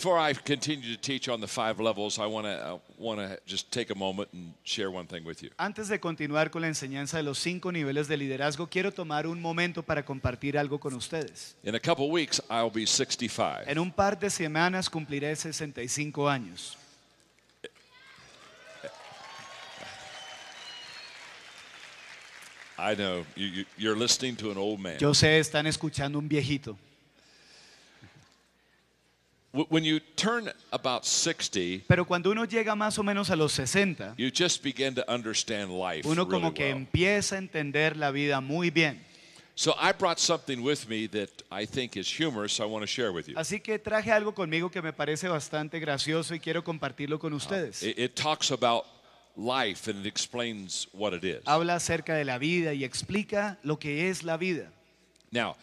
Before I continue to teach on the five levels, I want to want to just take a moment and share one thing with you. Antes de continuar con la enseñanza de los cinco niveles de liderazgo, quiero tomar un momento para compartir algo con ustedes. In a couple weeks, I'll be 65. En un par de semanas cumpliré 65 años. I know you, you, you're listening to an old man. Yo sé, están escuchando un viejito. Wh- When you turn about 60, Pero cuando uno llega más o menos a los 60, you just begin to understand life uno really como que well. empieza a entender la vida muy bien. So I brought something with me that I think is humorous. I want to share with you. Así que traje algo conmigo que me parece bastante gracioso y quiero compartirlo con ah, ustedes. It, it talks about life and it explains what it is. Habla acerca de la vida y explica lo que es la vida. Now,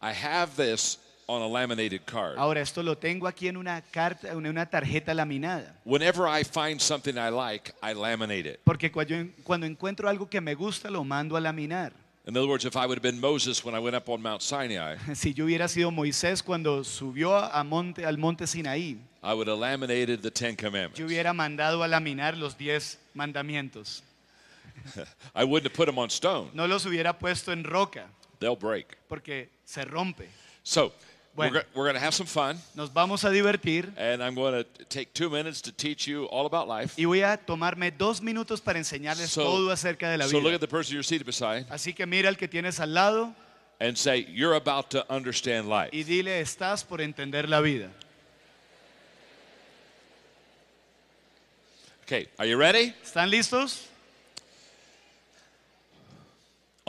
I have this on a laminated card. Ahora, esto lo tengo aquí en una carta, en una tarjeta laminada. Whenever I find something I like, I laminate it. Porque cuando, cuando encuentro algo que me gusta, lo mando a laminar. In other words, if I would have been Moses when I went up on Mount Sinai, Si yo hubiera sido Moisés cuando subió a monte, al monte Sinaí, I would have laminated the Ten Commandments. yo hubiera mandado a laminar los diez mandamientos. I wouldn't have put them on stone. No los hubiera puesto en roca, They'll break. porque se rompe. So, Bueno. we're, go- we're going to have some fun, Nos vamos a divertir and I'm going to take two minutes to teach you all about life. y voy a tomarme dos minutos para enseñarles So- todo acerca de la So look vida. at the person you're seated beside Así que mira al que tienes al lado and say, You're about to understand life. y dile, estás por entender la vida. Okay, are you ready? ¿Están listos?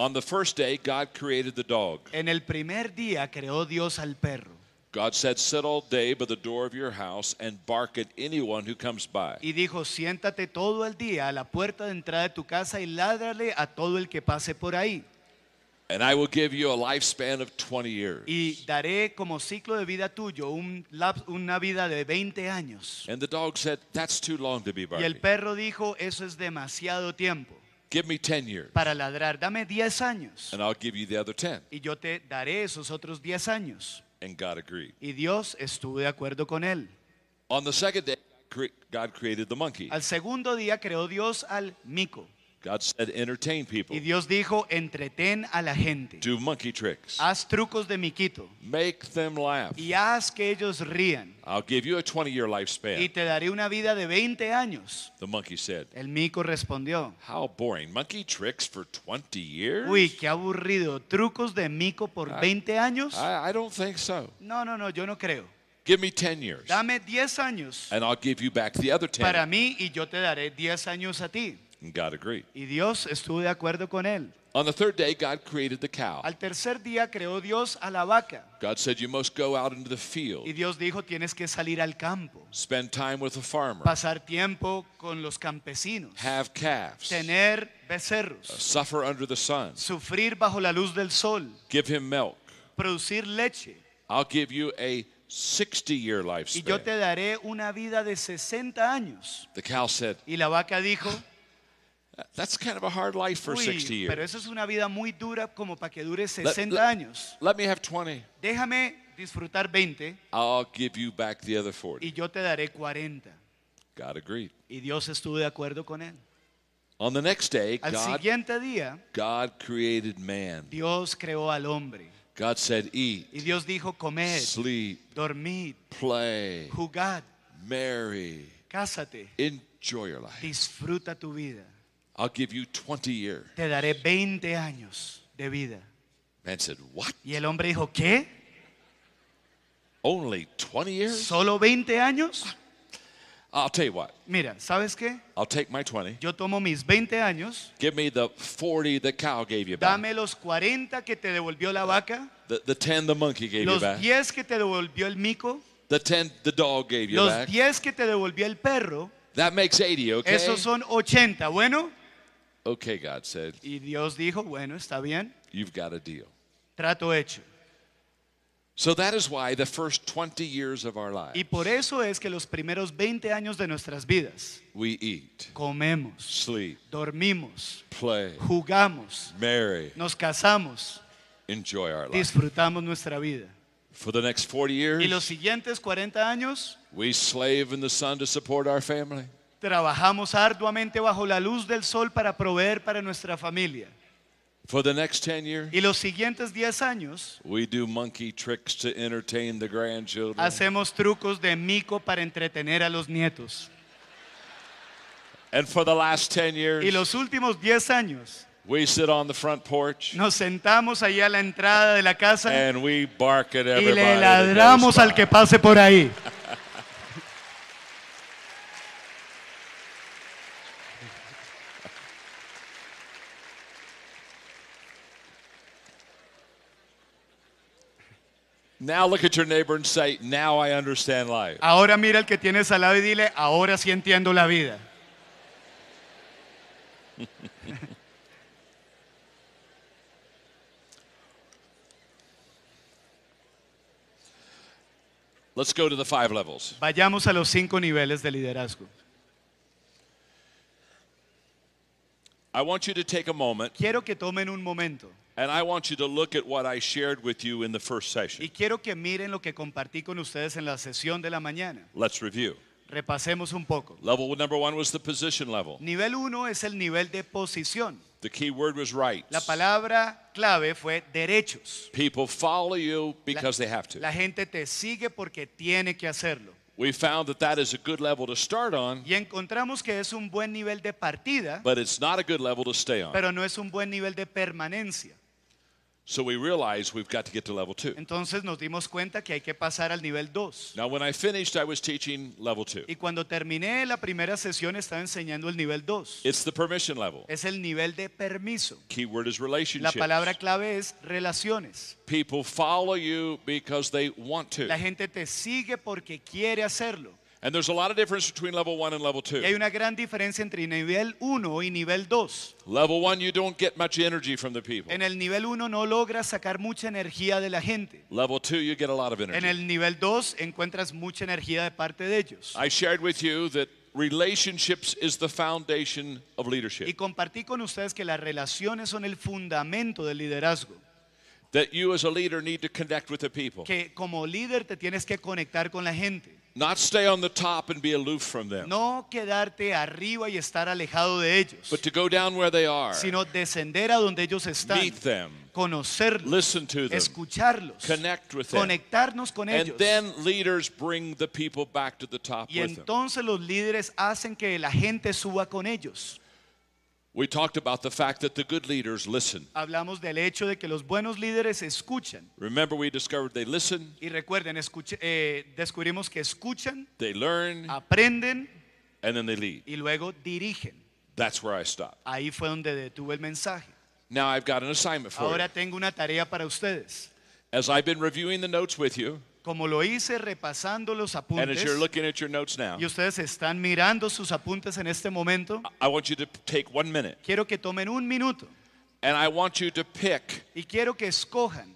On the first day, God created the dog. En el primer día creó Dios al perro God said, Sit all day by the door of your house and bark at anyone who comes by. y dijo, siéntate todo el día a la puerta de entrada de tu casa y ládrale a todo el que pase por ahí. And I will give you a lifespan of 20 years. Y daré como ciclo de vida tuyo un lap- una vida de 20 años. And the dog said, That's too long to be barking. Y el perro dijo, eso es demasiado tiempo Give me 10 years, para ladrar. Dame 10 años and I'll give you the other 10. y yo te daré esos otros 10 años. And God agreed. Y Dios estuvo de acuerdo con él. On the second day, cre- God created the monkey. Al segundo día creó Dios al mico. God said, Entertain people, Y Dios dijo, entretén a la gente. do monkey tricks, Haz trucos de miquito make them laugh. y haz que ellos rían. I'll give you a 20 year Y lifespan. te daré una vida de 20 años. The monkey said, El mico respondió, How boring. Monkey tricks for 20 years? uy, qué aburrido. ¿Trucos de mico por 20 años? I, I don't think so. No, no, no, yo no creo. Give me 10 years, Dame 10 años and I'll give you back the other 10. para mí y yo te daré 10 años a ti. And God agreed. Y Dios estuvo de acuerdo con él. On the third day, God created the cow. Al tercer día creó Dios a la vaca. God said, You must go out into the Y field, Dios dijo, tienes que salir al campo, spend time with a farmer, pasar tiempo con los campesinos, have calves, tener becerros, suffer under the sun, sufrir bajo la luz del sol, give him milk. producir leche. I'll give you a 60 year Y yo lifespan. te daré una vida de 60 años. The cow said, Y la vaca dijo, That's kind of a hard life for 60 uy, pero eso es una vida muy dura como para que dure 60 let- años. Let me have 20. Déjame disfrutar 20 I'll give you back the other 40. y yo te daré 40. God agreed. Y Dios estuvo de acuerdo con él. On the next day, Al God, siguiente día, God created man. Dios creó al hombre. God said, Eat, Y Dios dijo, comed, sleep, dormid, play, jugad, marry, cásate, enjoy your life. disfruta tu vida. I'll give you 20 years. Te daré 20 años de vida. Man said, What? Y el hombre dijo, ¿qué? Only 20 years? ¿Solo 20 años? I'll tell you what. Mira, ¿sabes qué? I'll take my 20. Yo tomo mis 20 años, Give me the 40 the cow gave you back. dame los 40 que te devolvió la vaca, The, the 10 the monkey gave you los back. 10 que te devolvió el mico, The 10 the dog gave you los back. 10 que te devolvió el perro, That makes 80, okay? esos son 80. Bueno, Okay, God said, y Dios dijo, bueno, está bien, you've got a deal. trato hecho. So that is why the first 20 years of our lives. Y por eso es que los primeros 20 años de nuestras vidas we eat, comemos, sleep, dormimos, play, jugamos, marry, nos casamos, enjoy our life. disfrutamos nuestra vida. For the next 40 years, Y los siguientes 40 años we slave in the sun to support our family. Trabajamos arduamente bajo la luz del sol para proveer para nuestra familia. For the next 10 years, Y los siguientes 10 años we do monkey tricks to entertain the grandchildren. hacemos trucos de mico para entretener a los nietos. And for the last 10 years, Y los últimos 10 años we sit on the front porch nos sentamos ahí a la entrada de la casa and we bark at y le ladramos al que pase por ahí. Now look at your neighbor and say, Now I understand life. Ahora mira al que tienes al lado y dile, ahora sí entiendo la vida. Let's go to the five levels. Vayamos a los cinco niveles de liderazgo. I want you to take a moment Quiero que tomen un momento and I want you to look at what I shared with you in the first session. y quiero que miren lo que compartí con ustedes en la sesión de la mañana. Let's review. Repasemos un poco. Level number one was the position level. Nivel uno es el nivel de posición. The key word was rights. La palabra clave fue derechos. People follow you because they have to. La gente te sigue porque tiene que hacerlo. We found that that is a good level to start on, Y encontramos que es un buen nivel de partida, but it's not a good level to stay on. pero no es un buen nivel de permanencia. So we realized we've got to get to level two. Entonces nos dimos cuenta que hay que pasar al nivel 2. Now, when I finished, I was teaching level two. Y cuando terminé la primera sesión estaba enseñando el nivel 2. It's the permission level. Es el nivel de permiso. Key word is La relationships. palabra clave es relaciones. People follow you because they want to. La gente te sigue porque quiere hacerlo. And there's a lot of difference between level one and level Y hay two. una gran diferencia entre nivel 1 y nivel 2. Level one, you don't get much energy from the people. En el nivel 1 no logras sacar mucha energía de la gente. Level two, you get a lot of En energy. el nivel 2 encuentras mucha energía de parte de ellos. I shared with you that relationships is the foundation of Y leadership. compartí con ustedes que las relaciones son el fundamento del liderazgo. That you as a leader need to connect with the people. Que como líder te tienes que conectar con la gente. Not stay on the top and be aloof from them, No quedarte arriba y estar alejado de ellos, but to go down where they are, sino descender a donde ellos están, meet them, conocerlos, listen to them, escucharlos, connect with them. conectarnos con And ellos. then leaders bring the people back to the top Y with them. entonces los líderes hacen que la gente suba con ellos. We talked about the fact that the good leaders listen. Hablamos del hecho de que los buenos líderes escuchan. Remember, we discovered they listen, Y recuerden, escuche- eh, descubrimos que escuchan, they learn, aprenden and then they lead. y luego dirigen. That's where I stopped. Ahí fue donde detuve el mensaje. Now I've got an assignment for Ahora you. tengo una tarea para ustedes. As I've been reviewing the notes with you, Como lo hice repasando los and apuntes, as you're looking at your notes now, y ustedes están mirando sus apuntes en este momento, I want you to take one minute, quiero que tomen un minuto and I want you to pick y quiero que escojan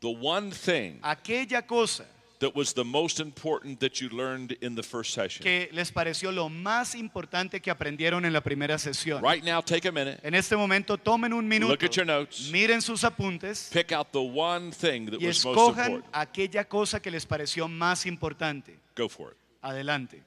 the one thing aquella cosa that was the most important that you learned in the first session. que les pareció lo más importante que aprendieron en la primera sesión. Right now, take a minute, En este momento tomen un minuto, Look at your notes. miren sus apuntes pick out the one thing that y was most escojan important. aquella cosa que les pareció más importante. Go for it. Adelante.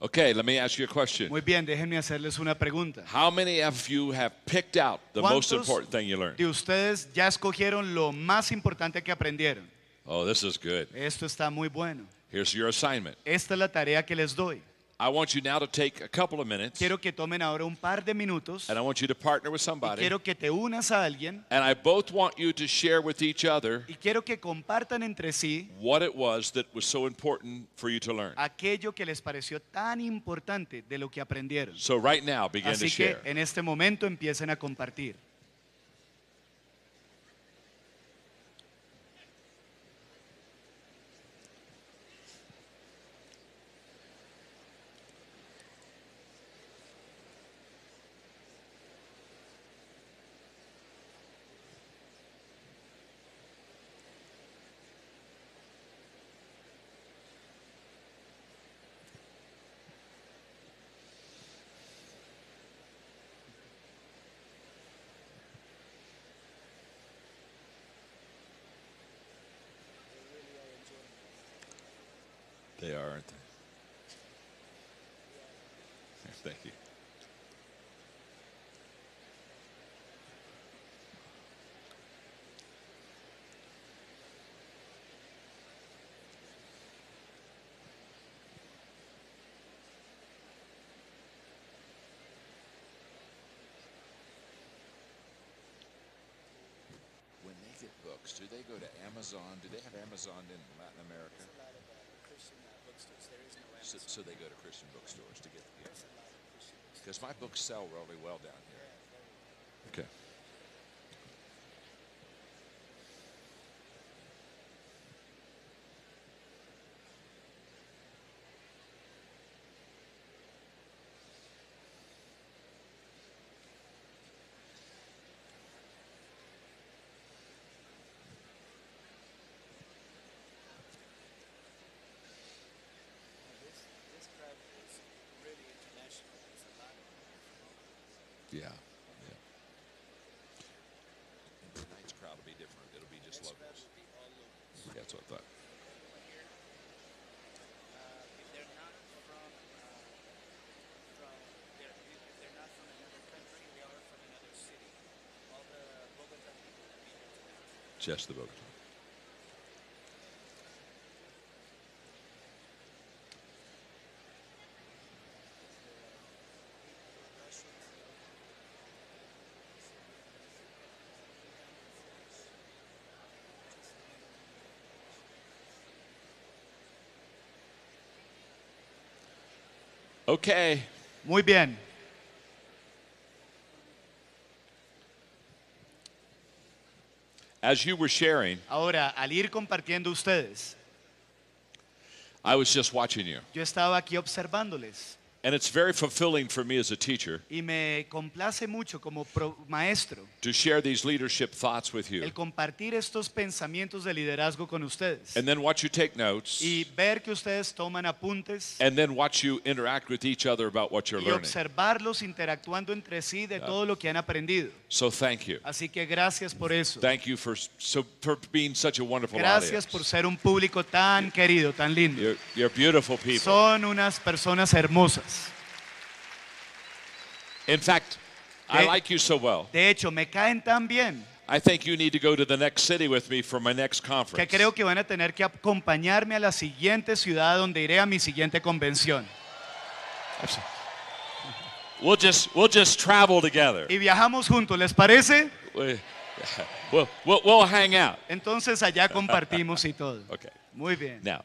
Okay, let me ask you a question. Muy bien, déjenme hacerles una pregunta. How many of you have picked out the most important thing you learned? de ustedes ya escogieron lo más importante que aprendieron? Oh, this is good. Esto está muy bueno. Here's your assignment. Esta es la tarea que les doy. I want you now to take a couple of minutes Quiero que tomen ahora un par de minutos and I want you to partner with y somebody. quiero que te unas a alguien And I both want you to share with each other y quiero que compartan entre sí what it was that was so important for you to learn. aquello que les pareció tan importante de lo que aprendieron. So right now, begin to share. Así que en este momento empiecen a compartir. Books, do they go to Amazon? Do they have Amazon in Latin America? christian So, so they go to Christian bookstores to get the Because my books sell really well down here. Okay. Yeah. Yeah. Tonight's crowd will be different. It'll be just locals. Yeah, that's what I thought. if they're not from, uh, from they're, if they're not from another country, they are from another city. All the Bogota people that be here tonight. Just the Bogota. Okay. Muy bien. As you were sharing, Ahora, al ir compartiendo ustedes, I was just watching you. yo estaba aquí observándoles And it's very fulfilling for me as a teacher y me complace mucho como pro- maestro to share these leadership thoughts with you. el compartir estos pensamientos de liderazgo con ustedes And then watch you take notes. y ver que ustedes toman apuntes And then watch you interact with each other about what you're y learning. observarlos interactuando entre sí de todo lo que han aprendido. So thank you. Así que gracias por eso. Thank you for so for being such a wonderful Gracias audience. por ser un público tan querido, tan lindo. You're, you're beautiful people. Son unas personas hermosas. In fact, I De- like you so well. De hecho, me caen tan bien I think you need to go to the next city with me for my next que conference. creo que van a tener que acompañarme a la siguiente ciudad donde iré a mi siguiente convención. We'll just we'll just travel together. Y viajamos juntos, ¿les parece? We- We'll, we'll, we'll hang out. Entonces allá compartimos y todo. Okay. Muy bien. Now,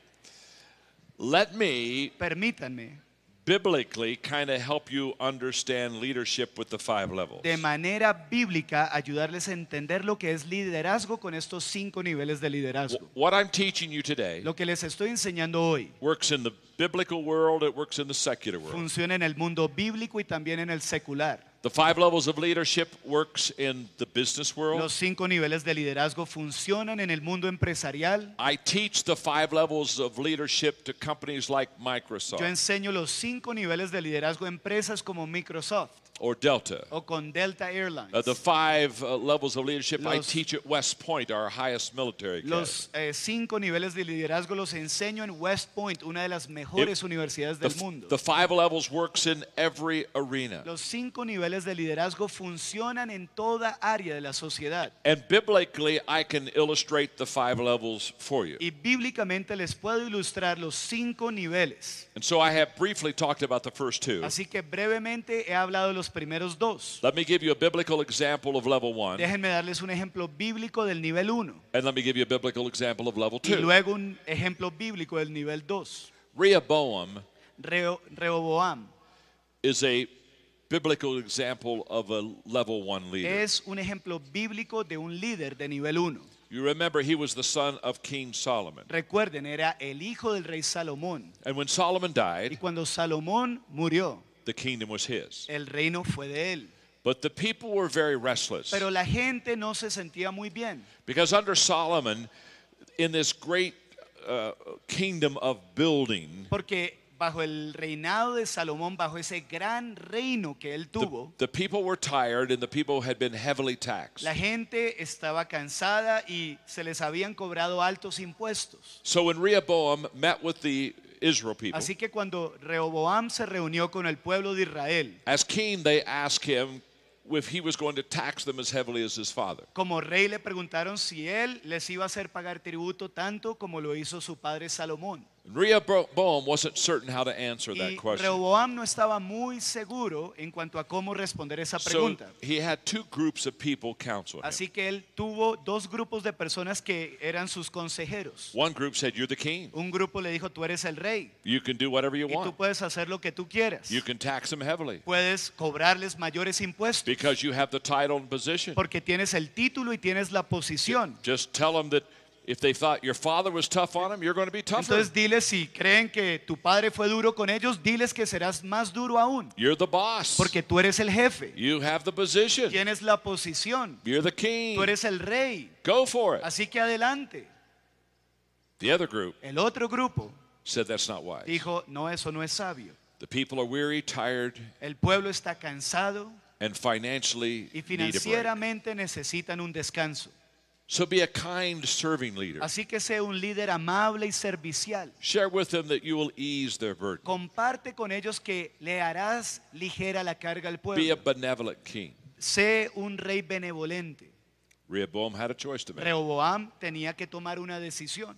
let me Permítanme biblically kind of help you understand leadership with the five levels. de manera bíblica ayudarles a entender lo que es liderazgo con estos cinco niveles de liderazgo. What I'm teaching you today Lo que les estoy enseñando hoy works in the biblical world, it works in the secular world. funciona en el mundo bíblico y también en el secular. The five levels of leadership works in the business world. Los cinco niveles de liderazgo funcionan en el mundo empresarial. I teach the five levels of leadership to companies like Yo enseño los cinco niveles de liderazgo a empresas como Microsoft or Delta. o con Delta Airlines. Uh, the five uh, levels of leadership I teach at West Point, our highest military academy. Los eh, cinco niveles de liderazgo los enseño en West Point, una de las mejores It- universidades The, del f- mundo. the five levels works in every arena. Los cinco niveles de liderazgo funcionan en toda área de la sociedad. And biblically, I can illustrate the five levels for you. Y bíblicamente les puedo ilustrar los cinco niveles. And so I have briefly talked about the first two. Así que brevemente he hablado de los primeros dos. Let me give you a biblical example of level one, Déjenme darles un ejemplo bíblico del nivel 1 and let me give you a biblical example of level y two. luego un ejemplo bíblico del nivel 2. Rehoboam Reo- Rehoboam is a biblical example of a level one leader. es un ejemplo bíblico de un líder de nivel 1. You remember he was the son of King Solomon. Recuerden, era el hijo del rey Salomón. And when Solomon Y died, cuando Salomón murió, the kingdom was his. el reino fue de él. But the people were very restless Pero la gente no se sentía muy bien. because under Solomon, in this great uh, kingdom of building, Porque bajo el reinado de Salomón, bajo ese gran reino que él the, the people were tired and the people had been heavily taxed. la gente estaba cansada y se les habían cobrado altos impuestos. So when Rehoboam met with the Israel people, Así que cuando Rehoboam se reunió con el pueblo de Israel, as king, they asked him if he was going to tax them as heavily as his father. como rey le preguntaron si él les iba a hacer pagar tributo tanto como lo hizo su padre Salomón. Rehoboam wasn't certain how to answer that Y question. Rehoboam no estaba muy seguro en cuanto a cómo responder esa So pregunta. he had two groups of people counsel him. Así que él tuvo dos grupos de personas que eran sus consejeros. One group said, You're the king. Un grupo le dijo, tú eres el rey You can do whatever you y tú want. puedes hacer lo que tú quieras. You can tax them heavily Puedes cobrarles mayores impuestos because you have the title and position. porque tienes el título y tienes la posición. Just tell them that if they thought your father was tough on them, you're going to be tougher. Entonces diles si creen que tu padre fue duro con ellos, diles que serás más duro aún, You're the boss. porque tú eres el jefe, You have the position. tienes la posición, You're the king. tú eres el rey. Go for it. Así que adelante. The other group El otro grupo said that's not wise. dijo, no, eso no es sabio. The people are weary, tired, El pueblo está cansado and financially y need a break. financieramente necesitan un descanso. So be a kind serving leader. Así que sea un líder amable y servicial. Share with them that you will ease their burden. Comparte con ellos que le harás ligera la carga al Be a pueblo. benevolent king. Sé un rey benevolente. Rehoboam had a choice to make. Rehoboam tenía que tomar una decisión.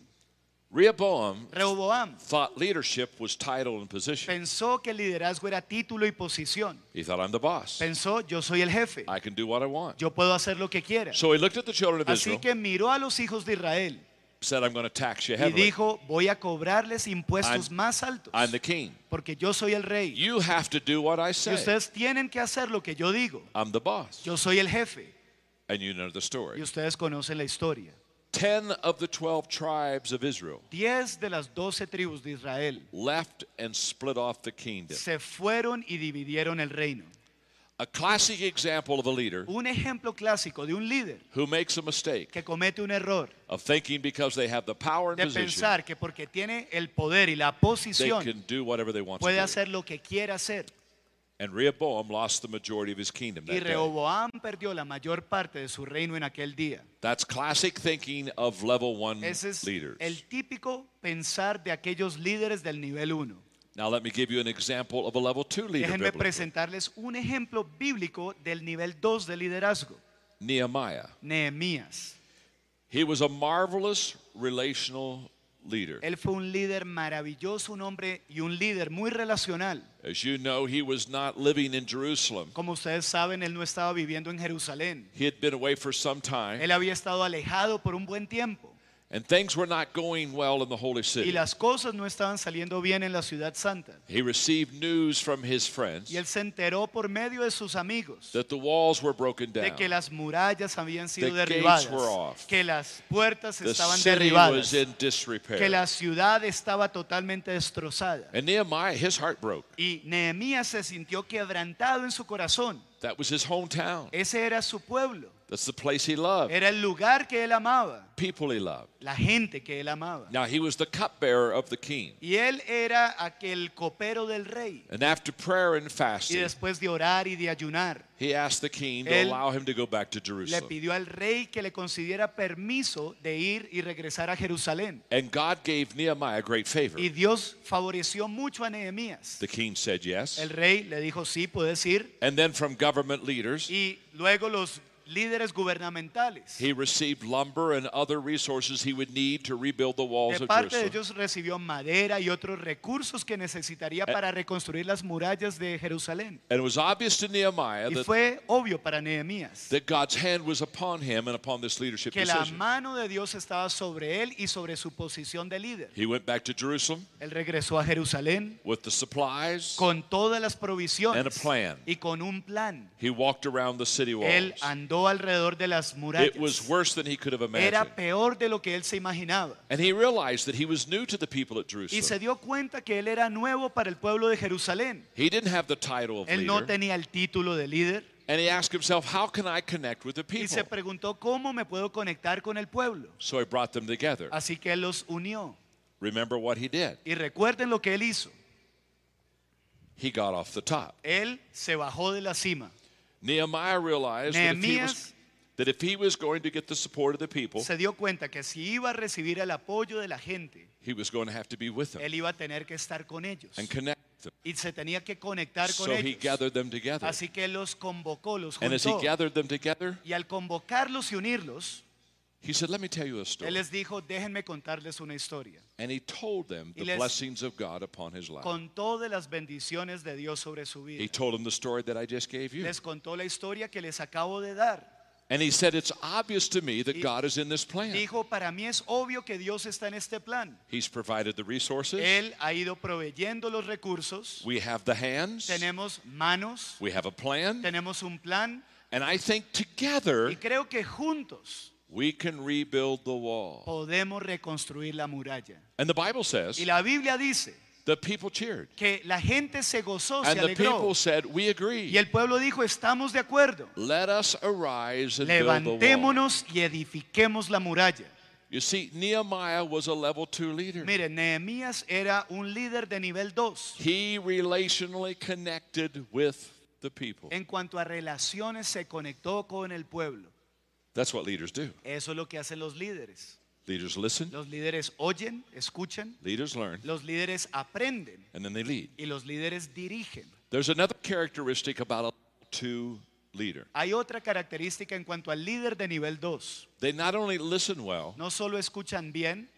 Rehoboam Rehoboam thought leadership was title and position. pensó que el liderazgo era título y posición. He thought, I'm the boss. Pensó, yo soy el jefe. I can do what I want. Yo puedo hacer lo que quiera. So he looked at the children of Así Israel, que miró a los hijos de Israel said, I'm going to tax you y heavily. dijo, voy a cobrarles impuestos I'm- más altos. I'm the king. Porque yo soy el rey. You have to do what I Y say. ustedes tienen que hacer lo que yo digo. I'm the boss. Yo soy el jefe. And you know the Y story. ustedes conocen la historia. Ten of the twelve tribes of Israel de las doce tribus de Israel left and split off the kingdom. se fueron y dividieron el reino. A classic example of a leader Un ejemplo clásico de un líder who makes a mistake que comete un error of thinking because they have the power and de position, pensar que porque tiene el poder y la they posición can do whatever they want to puede do. hacer lo que quiera hacer. And Rehoboam lost the majority of his kingdom Y that day. Rehoboam perdió la mayor parte de su reino en aquel día. That's classic thinking of level one Ese es leaders. el típico pensar de aquellos líderes del nivel 1. Now let me give you an example of a level two leader. Déjenme biblically. presentarles un ejemplo bíblico del nivel 2 de liderazgo. Nehemiah. Nehemías. He was a marvelous relational leader. Él fue un líder maravilloso, un hombre y un líder muy relacional. As you know, he was not living in Jerusalem. Como ustedes saben, él no estaba viviendo en Jerusalén. He had been away for some time, Él había estado alejado por un buen tiempo and things were not going well in the holy y city. las cosas no estaban saliendo bien en la ciudad santa. He received news from his friends Y él se enteró por medio de sus amigos that the walls were broken de down. que las murallas habían sido The gates derribadas, were off. que las puertas The estaban city derribadas, was in disrepair. que la ciudad estaba totalmente destrozada. And Nehemiah, his heart broke. Y Nehemías se sintió quebrantado en su corazón. That was his hometown. Ese era su pueblo. That's the place he loved, Era el lugar que él amaba, people he loved. la gente que él amaba. Now he was the cupbearer of the king. Y él era aquel copero del rey. And after prayer and fasting. Y después de orar y de ayunar, he asked the king to allow him to go back to Jerusalem. le pidió al rey que le concediera permiso de ir y regresar a Jerusalén. And God gave Nehemiah great favor. Y Dios favoreció mucho a Nehemías. The king said yes. El rey le dijo, sí, puedes ir. And then from government leaders, Y luego los líderes gubernamentales. he received lumber and other resources he would need to rebuild the walls De of parte de Jerusalem. ellos recibió madera y otros recursos que Eh. necesitaría para reconstruir las murallas de Jerusalén. And it was obvious to Nehemiah Y that, fue obvio para Nehemías that God's hand was upon him and upon this leadership que la decision. mano de Dios estaba sobre él y sobre su posición de líder. He went back to Jerusalem Él regresó a Jerusalén with the supplies. con todas las And a provisiones plan. y con un plan. He walked around the city Él walls. Andó alrededor de las It was murallas. worse than he could have Era imagined. peor de lo que él se imaginaba. And he realized that he was new to the people at Y se Jerusalem. dio cuenta que él era nuevo para el pueblo de Jerusalén. He didn't have the title of Él no leader. tenía el título de líder. And he asked himself, how can I connect with the Y se people? preguntó cómo me puedo conectar con el pueblo. So he brought them together. Así que él los unió. Remember what he did? Y recuerden lo que él hizo. He got off the top. Él se bajó de la cima. Nehemiah realized that if, he was, Nehemías that if he was going to get the support of the people, se dio cuenta que si iba a recibir el apoyo de la gente, he was going to have to be with them él iba a tener que estar con ellos. and connect with them. Y se tenía que conectar con So he ellos. gathered them together. Así que los convocó, los And as he juntó. gathered them together, Y al convocarlos y unirlos, he said, Let me tell you a él story. les dijo, déjenme contarles una historia. And he told them the blessings of God upon his life. Contó de las bendiciones de Dios sobre su vida. He told them the story that I just gave you. Les contó la historia que les acabo de dar. And he said, It's obvious to me that God is in this plan. Dijo, para mí es obvio que Dios está en este plan. He's provided the resources. Él ha ido proveyendo los recursos. We have the hands. Tenemos manos, We have a plan. tenemos un plan. And I think together Y creo que juntos we can rebuild the wall. podemos reconstruir la muralla. And the Bible says Y la Biblia dice the people cheered. que la gente se gozó, se And the people said, We agree. Y el pueblo dijo, estamos de acuerdo. Let us arise and build the wall. Levantémonos y edifiquemos la muralla. You see, Nehemiah was a level two leader. Mire, Nehemías era un líder de nivel 2. He relationally connected with the people. En cuanto a relaciones, se conectó con el pueblo. That's what leaders do. Eso es lo que hacen los líderes. Leaders listen, Los líderes oyen, escuchan, leaders learn, los líderes aprenden and then they lead. y los líderes dirigen. There's another characteristic about a two leader. Hay otra característica en cuanto al líder de nivel 2. They not only listen well, No solo escuchan bien,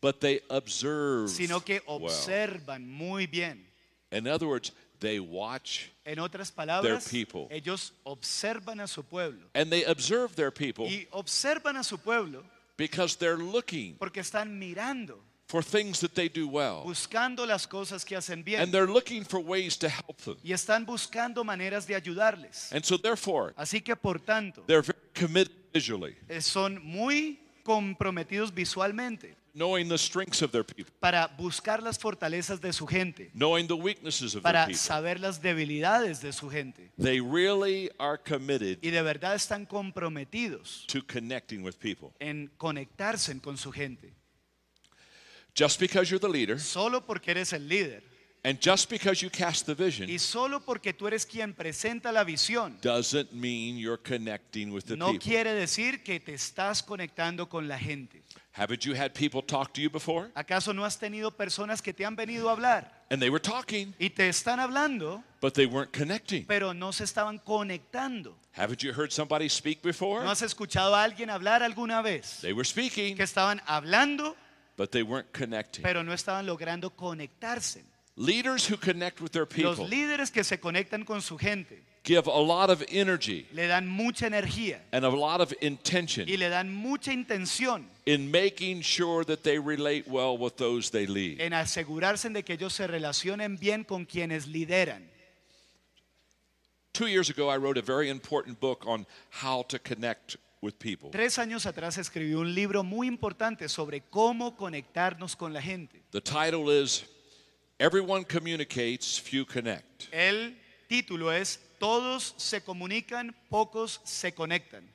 but they observe sino que well. observan muy bien. In other words, they watch En otras palabras, people. ellos observan a su pueblo. and they observe their people Y observan a su pueblo because they're looking porque están mirando, for things that they do well. buscando las cosas que hacen bien. And they're looking for ways to help them. Y están buscando maneras de ayudarles. And so therefore, Así que por tanto, they're very committed visually, eh, son muy comprometidos visualmente knowing the strengths of their people, para buscar las fortalezas de su gente, knowing the weaknesses of their para people. saber las debilidades de su gente. They really are committed Y de verdad están comprometidos to connecting with people. en conectarse con su gente. Just because you're the leader Solo porque eres el líder and just because you cast the vision y solo porque tú eres quien presenta la visión, doesn't mean you're connecting with the no people. quiere decir que te estás conectando con la gente. Haven't you had people talk to you before? ¿Acaso no has tenido personas que te han venido a hablar And they were talking, y te están hablando, but they weren't connecting. pero no se estaban conectando? Haven't you heard somebody speak before? ¿No has escuchado a alguien hablar alguna vez? They were speaking, Que estaban hablando, but they weren't connecting. pero no estaban logrando conectarse. Leaders who connect with their people. Los líderes que se conectan con su gente give a lot of energy le dan mucha energía and a lot of intention y le dan mucha intención in making sure that they relate well with those they lead. en asegurarse de que ellos se relacionen bien con quienes lideran. Two years ago, I wrote a very important book on how to connect with people. Tres años atrás escribí un libro muy importante sobre cómo conectarnos con la gente. The title is Everyone Communicates, Few Connect. El título es Todos se comunican, pocos se conectan.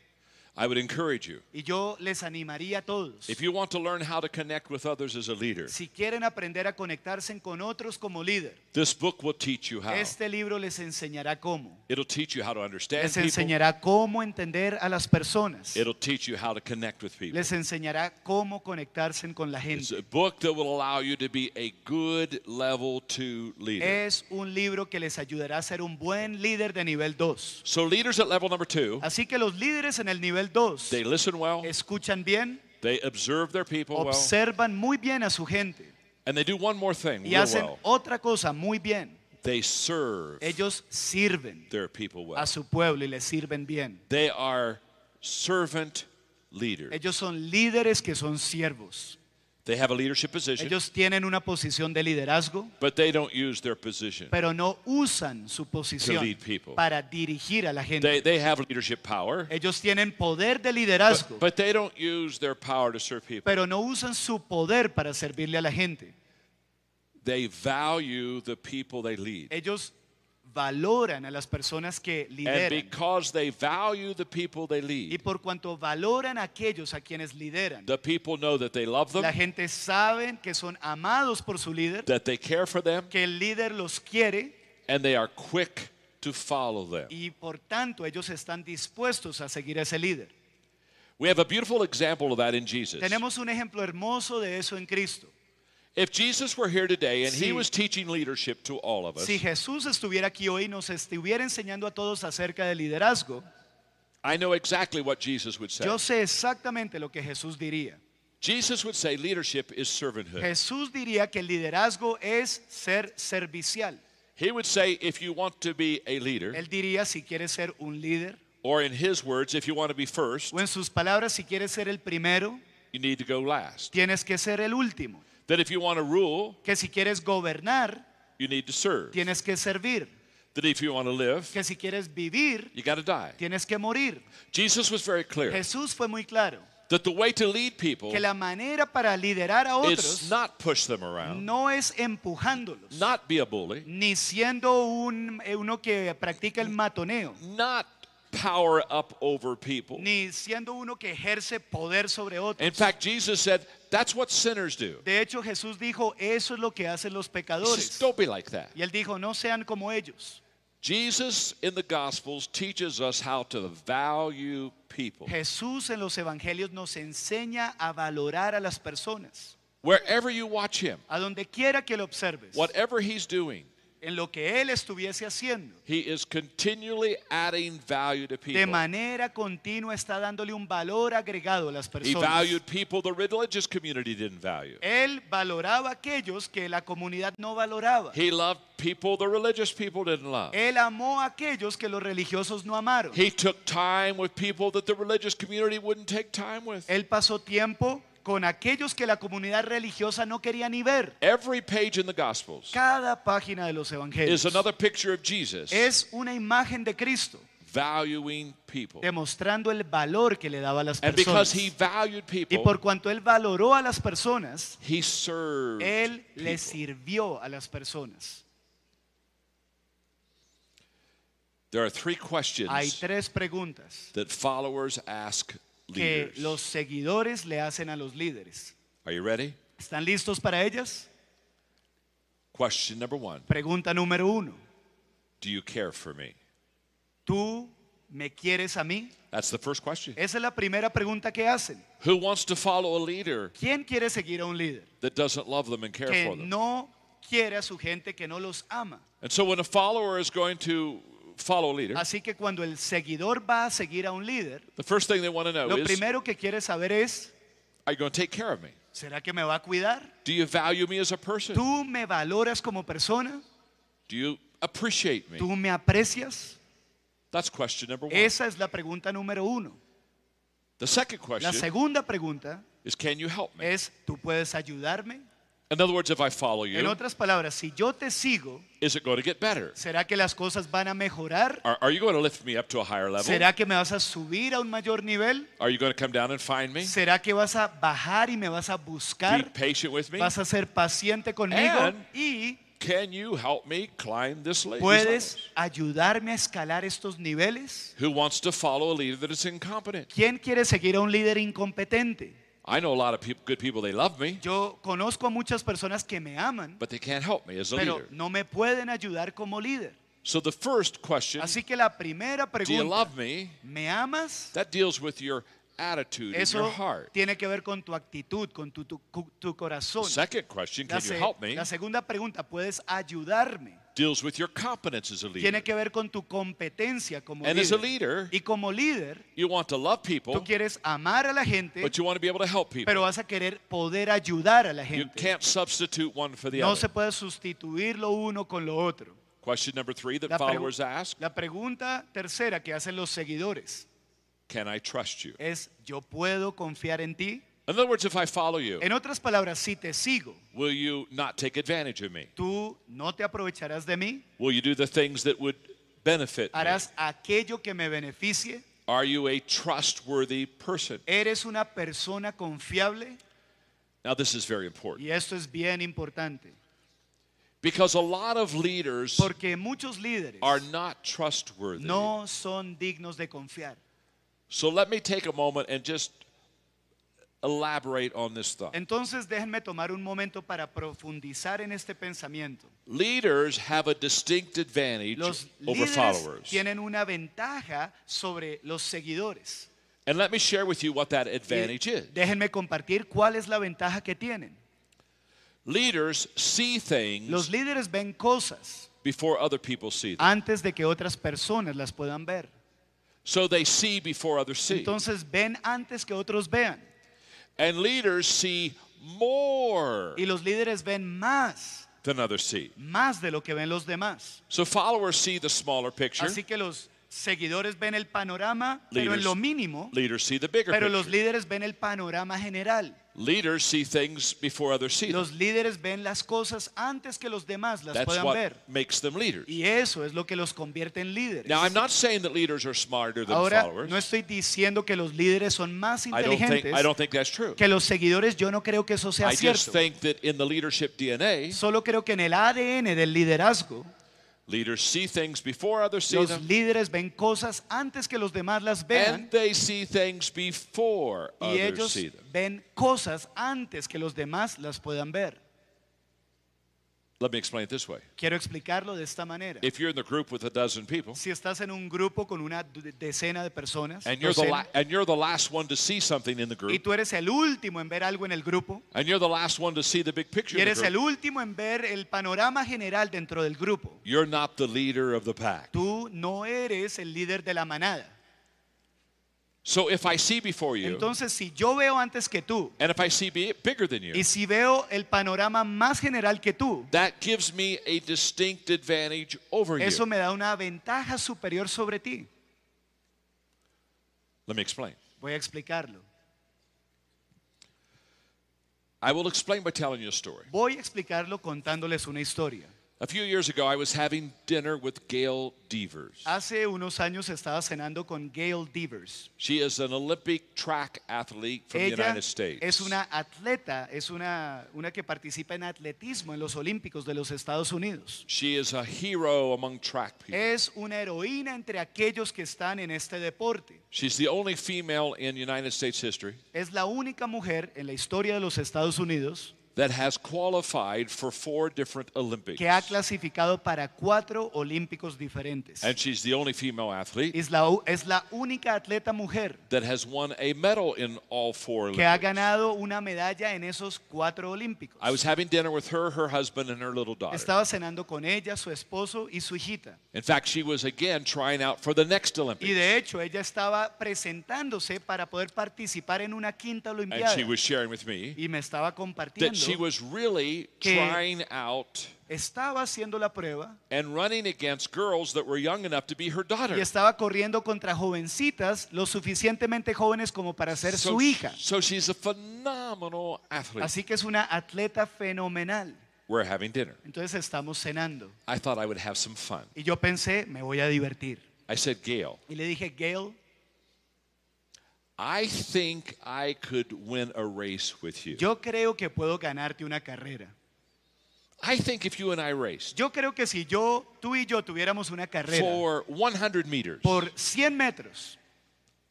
I would encourage you. Y yo les animaría a todos. If you want to learn how to connect with others as a leader, Si quieren aprender a conectarse con otros como líder, this book will teach you how. este libro les enseñará cómo. It'll teach you how to understand Les people. enseñará cómo entender a las personas. It'll teach you how to connect with people. Les enseñará cómo conectarse con la It's gente. a book that will allow you to be a good level leader. Es un libro que les ayudará a ser un buen líder de nivel 2. So leaders at level number two, Así que los líderes en el nivel 2 they listen well, escuchan bien, they observe their people well, observan muy bien a su gente and they do one more thing y hacen well. otra cosa muy bien. They serve Ellos sirven their people well. a su pueblo y les sirven bien. They are servant leaders. Ellos son líderes que son siervos. They have a leadership position, Ellos tienen una posición de liderazgo, but they don't use their position. pero no usan su To posición lead people. para dirigir a la They, gente. they have leadership power, Ellos tienen poder de but, liderazgo, but they don't use their power to serve people. pero no usan su poder para servirle a la gente. They value the people they lead. Ellos valoran a las personas que And lideran. because they value the people they Y lead, por cuanto valoran a aquellos a quienes lideran, the people know that they love la them, gente sabe que son amados por su líder, that they care for them, que el líder los quiere and they are quick to follow them. y por tanto ellos están dispuestos a seguir a ese líder. We have a beautiful example of that in Jesus. Tenemos un ejemplo hermoso de eso en Cristo. If Jesus were here today and he was teaching leadership to all of us, Si Jesús estuviera aquí hoy y nos estuviera enseñando a todos acerca del liderazgo, I know exactly what Jesus would say. yo sé exactamente lo que Jesús diría. Jesus would say leadership is servanthood. Jesús diría que el liderazgo es ser servicial. He would say if you want to be a leader, Él diría si quieres ser un líder, or in his words, if you want to be first, o en sus palabras, si quieres ser el primero, you need to go last. tienes que ser el último. That if you want to rule, Que si quieres gobernar, you need to serve. tienes que servir. That if you want to live, Que si quieres vivir, you got to die. tienes que morir. Jesus was very clear Jesús fue muy claro that the way to lead people que la manera para liderar a is otros not push them around, no es empujándolos, not be a bully, ni siendo un, eh, uno que practica el matoneo, not power up over people. ni siendo uno que ejerce poder sobre otros. In fact, Jesus said that's what sinners do. De hecho, Jesús dijo, eso es lo que hacen los He says, pecadores. don't be like that. Y él dijo, no sean como ellos. Jesus in the Gospels teaches us how to value people. Jesús en los evangelios nos enseña a valorar a las personas. Wherever you watch him, A donde quiera que lo observes, whatever he's doing, en lo que él estuviese haciendo, he is continually adding value to de people. manera continua está dándole un valor agregado a las He personas. valued people the religious community didn't value. Él valoraba aquellos que la comunidad no valoraba. He loved people the religious people didn't love. Él amó a aquellos que los religiosos no amaron. He took time with people that the religious community wouldn't take time with. Él pasó tiempo con aquellos que la comunidad religiosa no quería ni ver. Every page in the Gospels Cada página de los evangelios is another picture of Jesus es una imagen de Cristo, valuing people. demostrando el valor que le daba a las And because personas. he valued Y people, por cuanto él valoró a las personas, he served él le sirvió a las personas. There are three questions Hay tres preguntas that followers ask que leaders. los seguidores le hacen a los líderes. Are you ready? ¿Están listos para ellas? Question number one Pregunta número uno. Do you care for me? ¿Tú me quieres a mí? That's the first question. Esa es la primera pregunta que hacen. Who wants to follow a leader ¿Quién quiere seguir a un líder that doesn't love them and care que for them? no quiere a su gente, que no los ama? And so when a follower is going to follow a leader, Así que cuando el seguidor va a seguir a un líder, the first thing they want to know lo is primero que quiere saber es, Are you going to take care of me? ¿será que me va a cuidar? Do you value me as a person? ¿Tú me valoras como persona? Do you appreciate me? ¿Tú me aprecias? That's question number one. Esa es la pregunta número uno. The second La question segunda pregunta is Can you help me? es, ¿tú puedes ayudarme? In other words, if I follow En you, otras palabras, si yo te sigo, is it going to get better? ¿será que las cosas van a mejorar? Are, are you going to lift me up to a higher level? ¿Será que me vas a subir a un mayor nivel? Are you going to come down and find me? ¿Será que vas a bajar y me vas a Be buscar? patient with me? ¿Vas a ser paciente conmigo? And- Y can you help me climb this ¿Puedes ayudarme a escalar estos niveles? Who wants to follow a leader that is incompetent? ¿Quién quiere seguir a un líder incompetente? I know a lot of peop good people, they love me, Yo conozco a muchas personas que me aman, but they can't help me as a pero leader. no me pueden ayudar como líder. So the first question, Así que la primera do you pregunta, love me? ¿me amas? That deals with your attitude in your Eso heart. tiene que ver con tu actitud, con tu, tu- cu- tu corazón. Second question, La, can you se- help me? la segunda pregunta, ¿puedes ayudarme? Deals with your competence as a leader. Tiene que ver con tu competencia como And as a líder. leader, Y como líder, you want to love people, tú quieres amar a la gente, but you want to be able to help people. pero vas a querer poder ayudar a la You gente. can't substitute one for the No other. se puede sustituir lo uno con lo otro. Question number three that La, followers ask la pregunta tercera que hacen los seguidores Can I trust you? es, ¿yo puedo confiar en ti? In other words, if I follow you, En otras palabras, si te sigo, will you not take advantage of me? tú no te aprovecharás de mí, Will you do the things that would benefit me? harás aquello que me beneficie, Are you a trustworthy person? eres una persona confiable Now, this is very important y esto es bien importante, because a lot of leaders porque muchos líderes are not trustworthy. no son dignos de confiar. So, let me take a moment and just elaborate on this thought. Entonces déjenme tomar un momento para profundizar en este pensamiento. Leaders have a distinct advantage Los over followers. tienen una ventaja sobre los seguidores. And let me share with you what that advantage is. déjenme compartir cuál es la ventaja que tienen. Leaders see things Los líderes ven cosas before other people see them. antes de que otras personas las puedan ver. So they see before others see. Entonces ven antes que otros vean. And leaders see more Y los líderes ven más, than others see. más de lo que ven los demás. So followers see the smaller picture, Así que los seguidores ven el panorama, pero en Leaders- lo mínimo, leaders see the bigger pero los picture. líderes ven el panorama general. Leaders see things before others see them. Los líderes ven las cosas antes que los demás las That's puedan what ver. makes them leaders. Y eso es lo que los convierte en líderes. Now, I'm not saying that leaders are smarter than Ahora, followers. no estoy diciendo que los líderes son más I don't think inteligentes I don't think that's true. que los seguidores. Yo no creo que eso sea I just cierto. think that in the leadership DNA, Solo creo que en el ADN del liderazgo, leaders see things before others see los them, líderes ven cosas antes que los demás las vean and they see things before y others ellos see them. ven cosas antes que los demás las puedan ver. Let me explain it this way. Quiero explicarlo de esta manera. If you're in the group with a dozen people, Si estás en un grupo con una de- decena de personas and you're the docena, la- and you're the last one to see something in the y group, tú eres el último en ver algo en el grupo, and you're the last one to see the big picture y in the eres el group, último en ver el panorama general dentro del grupo, you're not the leader of the pack. tú no eres el líder de la manada. So if I see before you, Entonces, si yo veo antes que tú, and if I see be- bigger than you, y si veo el panorama más general que tú, that gives me a distinct advantage over eso you. me da una ventaja superior sobre ti. Let me explain. Voy a explicarlo. I will explain by telling you a story. Voy a explicarlo contándoles una historia. A few years ago, I was having dinner with Gail Devers. Hace unos años estaba cenando con Gail Devers. She is an Olympic track athlete from the United States. es una atleta, es una, una que participa en atletismo en los Olímpicos de los Estados Unidos. She is a hero among track people. Es una heroína entre aquellos que están en este deporte. She's the only female in United States history Es la única mujer en la historia de los Estados Unidos that has qualified for four different Olympics. que ha clasificado para cuatro Olímpicos diferentes. And she's the only female athlete Es la, u- es la única atleta mujer that has won a medal in all four que ha Olympics. ganado una medalla en esos cuatro Olímpicos. I was having dinner with her, her husband, and her little daughter. Estaba cenando con ella, su esposo y su hijita. In fact, she was again trying out for the next Y Olympics. de hecho, ella estaba presentándose para poder participar en una quinta And Olimpiada. she was sharing with me Y me estaba that compartiendo. She was really trying out Estaba haciendo la prueba and running against girls that were young enough to be her daughter. y estaba corriendo contra jovencitas lo suficientemente jóvenes como para ser So, su hija. so she's a phenomenal athlete. Así que es una atleta fenomenal. We're having dinner. Entonces estamos cenando. I thought I would have some fun. Y yo pensé, me voy a divertir. I said, Gail, Y le dije, Gail, I think I could win a race with you. yo creo que puedo ganarte una carrera. I think if you and I raced Yo creo que si yo, tú y yo tuviéramos una carrera for 100 meters, por 100 metros,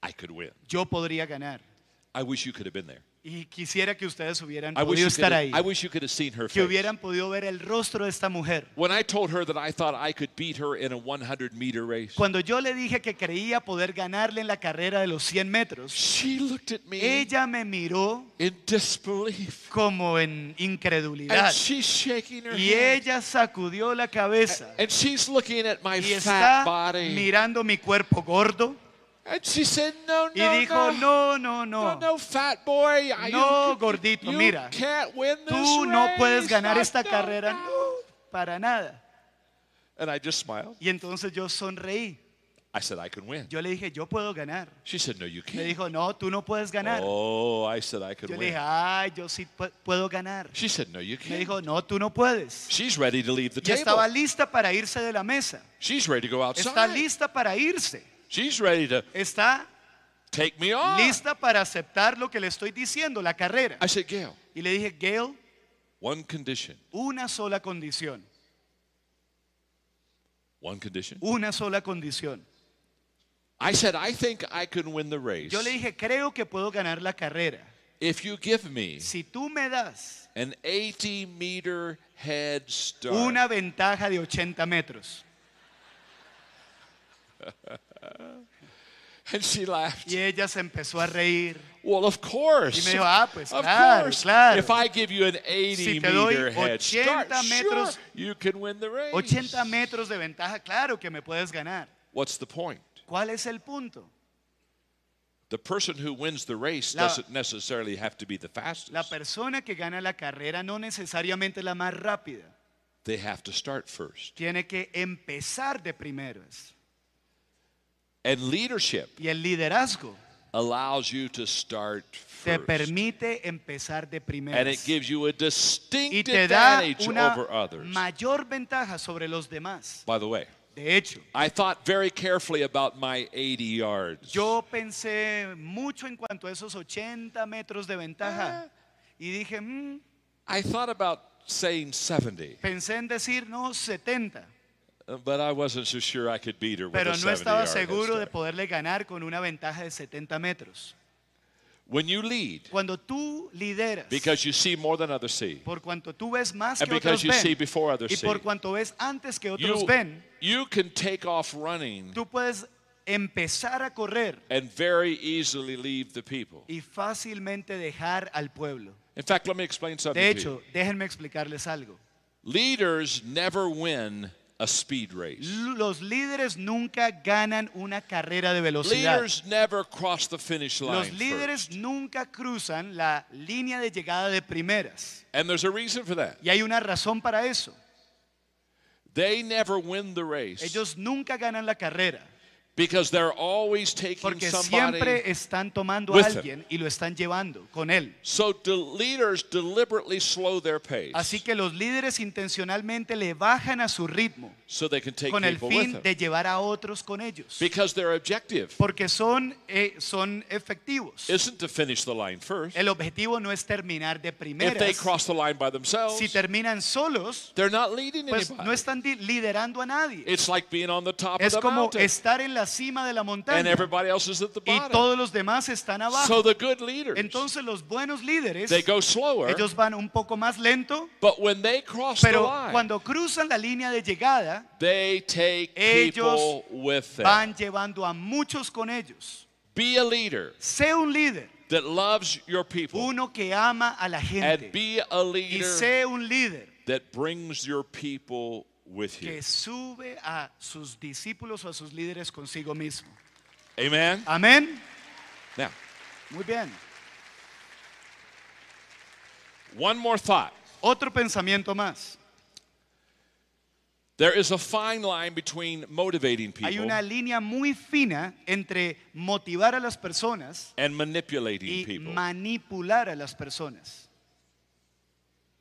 I could win. yo podría ganar. I wish you could have been there. Y quisiera que ustedes hubieran I wish, podido you could estar have, ahí, I wish you could have seen her que face. hubieran podido ver el rostro de esta mujer. When I told her that I thought I could beat her in a 100 meter race, Cuando yo le dije que creía poder ganarle en la carrera de los 100 metros, she looked at me ella me miró in disbelief. como en incredulidad. And she's shaking her Y head. ella sacudió la cabeza And she's looking at my y fat está body. mirando mi cuerpo gordo said, No, y no, dijo, no. no, no, No, no, fat boy. No, you, gordito, you mira. can't win this tú no puedes race. ganar I esta carrera, know." no, para nada. And I just smiled. Y entonces yo sonreí. I said, I can win. Yo le dije, yo puedo ganar. She said, No, you Me can't. dijo, no, tú no puedes ganar. Oh, I said, I could Yo le dije, ay, yo sí pu- puedo ganar. She said, No, you Me can't. dijo, no, tú no puedes. She's ready to leave the Y estaba table. lista para irse de la mesa. She's ready to go Está outside. lista para irse. She's ready to Está take me on. lista para aceptar lo que le estoy diciendo, la carrera. I said, Gail, Y le dije, Gail, one condition. una sola condición. One condition. Una sola condición. I said, I think I can win the race Yo le dije, creo que puedo ganar la carrera. if you give me Si tú me das an 80 meter head start. una ventaja de 80 metros. And she laughed. Y ella se empezó a reír. Well, of course. Y me dijo, ah, pues of claro, course. claro. If I give you an 80 Si te doy meter head start, metros- sure, you can win the race. 80 metros de ventaja, claro que me puedes ganar. What's the point? ¿Cuál es el punto? The person who wins the race La- doesn't necessarily have to be the fastest. La persona que gana la carrera no necesariamente es la más rápida. they have to start first. Tiene que empezar de primeras. And leadership Y el liderazgo allows you to start te first. permite empezar de And it primeras. gives you a Y distinct te da advantage una over others. mayor ventaja sobre los demás. By the way, De hecho, I thought very carefully about my 80 yards. yo pensé mucho en cuanto a esos 80 metros de ventaja. Y dije, "Mm", I thought about saying 70, pensé en decir, no, 70. Uh, but I wasn't so sure I could beat her with Pero a no 70 estaba yard seguro head de start. poderle ganar con una ventaja de 70 metros. When you lead, Cuando tú lideras, because you see more than others see, por cuanto tú ves más And que because otros you see ven, before others y por cuanto ves antes que otros you, ven, you can take off running tú puedes empezar a correr and very easily leave the people. y fácilmente dejar al pueblo. In fact, let me explain something De to hecho, déjenme explicarles algo. Leaders never win a speed race. Los líderes nunca ganan una carrera de velocidad. Leaders never cross the finish line. Los líderes first. nunca cruzan la línea de llegada de primeras. And there's a reason for that. Y hay una razón para eso. They never win the race Ellos nunca ganan la carrera because they're always taking porque somebody. siempre están tomando a with alguien y lo están llevando con él. So the leaders deliberately slow their pace Así que los líderes intencionalmente le bajan a su ritmo so they can take con el people with fin them. de llevar a otros con ellos. Because their objective Porque son, eh, son efectivos. isn't to finish the line first. El objetivo no es terminar de If they primeras. cross the line by themselves, Si terminan solos, they're not leading pues anybody. no están liderando a nadie. It's like being on the top Es of the como mountain estar en la cima de la and montaña everybody else is at the y bottom. todos los demás están So abajo. the good leaders, Entonces los buenos líderes, they go slower, ellos van un poco más lento, but when they cross the pero line, cuando cruzan la línea de llegada, they take Ellos people with them. van llevando a muchos con ellos. Be a leader Sé un líder, that loves your people uno que ama a la and gente. be a Y leader sé un líder that brings your people with you. que sube a sus discípulos o a sus líderes consigo mismo. Amen. Amén. Now, Muy bien. one more thought. Otro pensamiento más. There is a fine line between motivating Hay people una línea muy fina entre motivar a las personas and manipulating y people. manipular a las personas.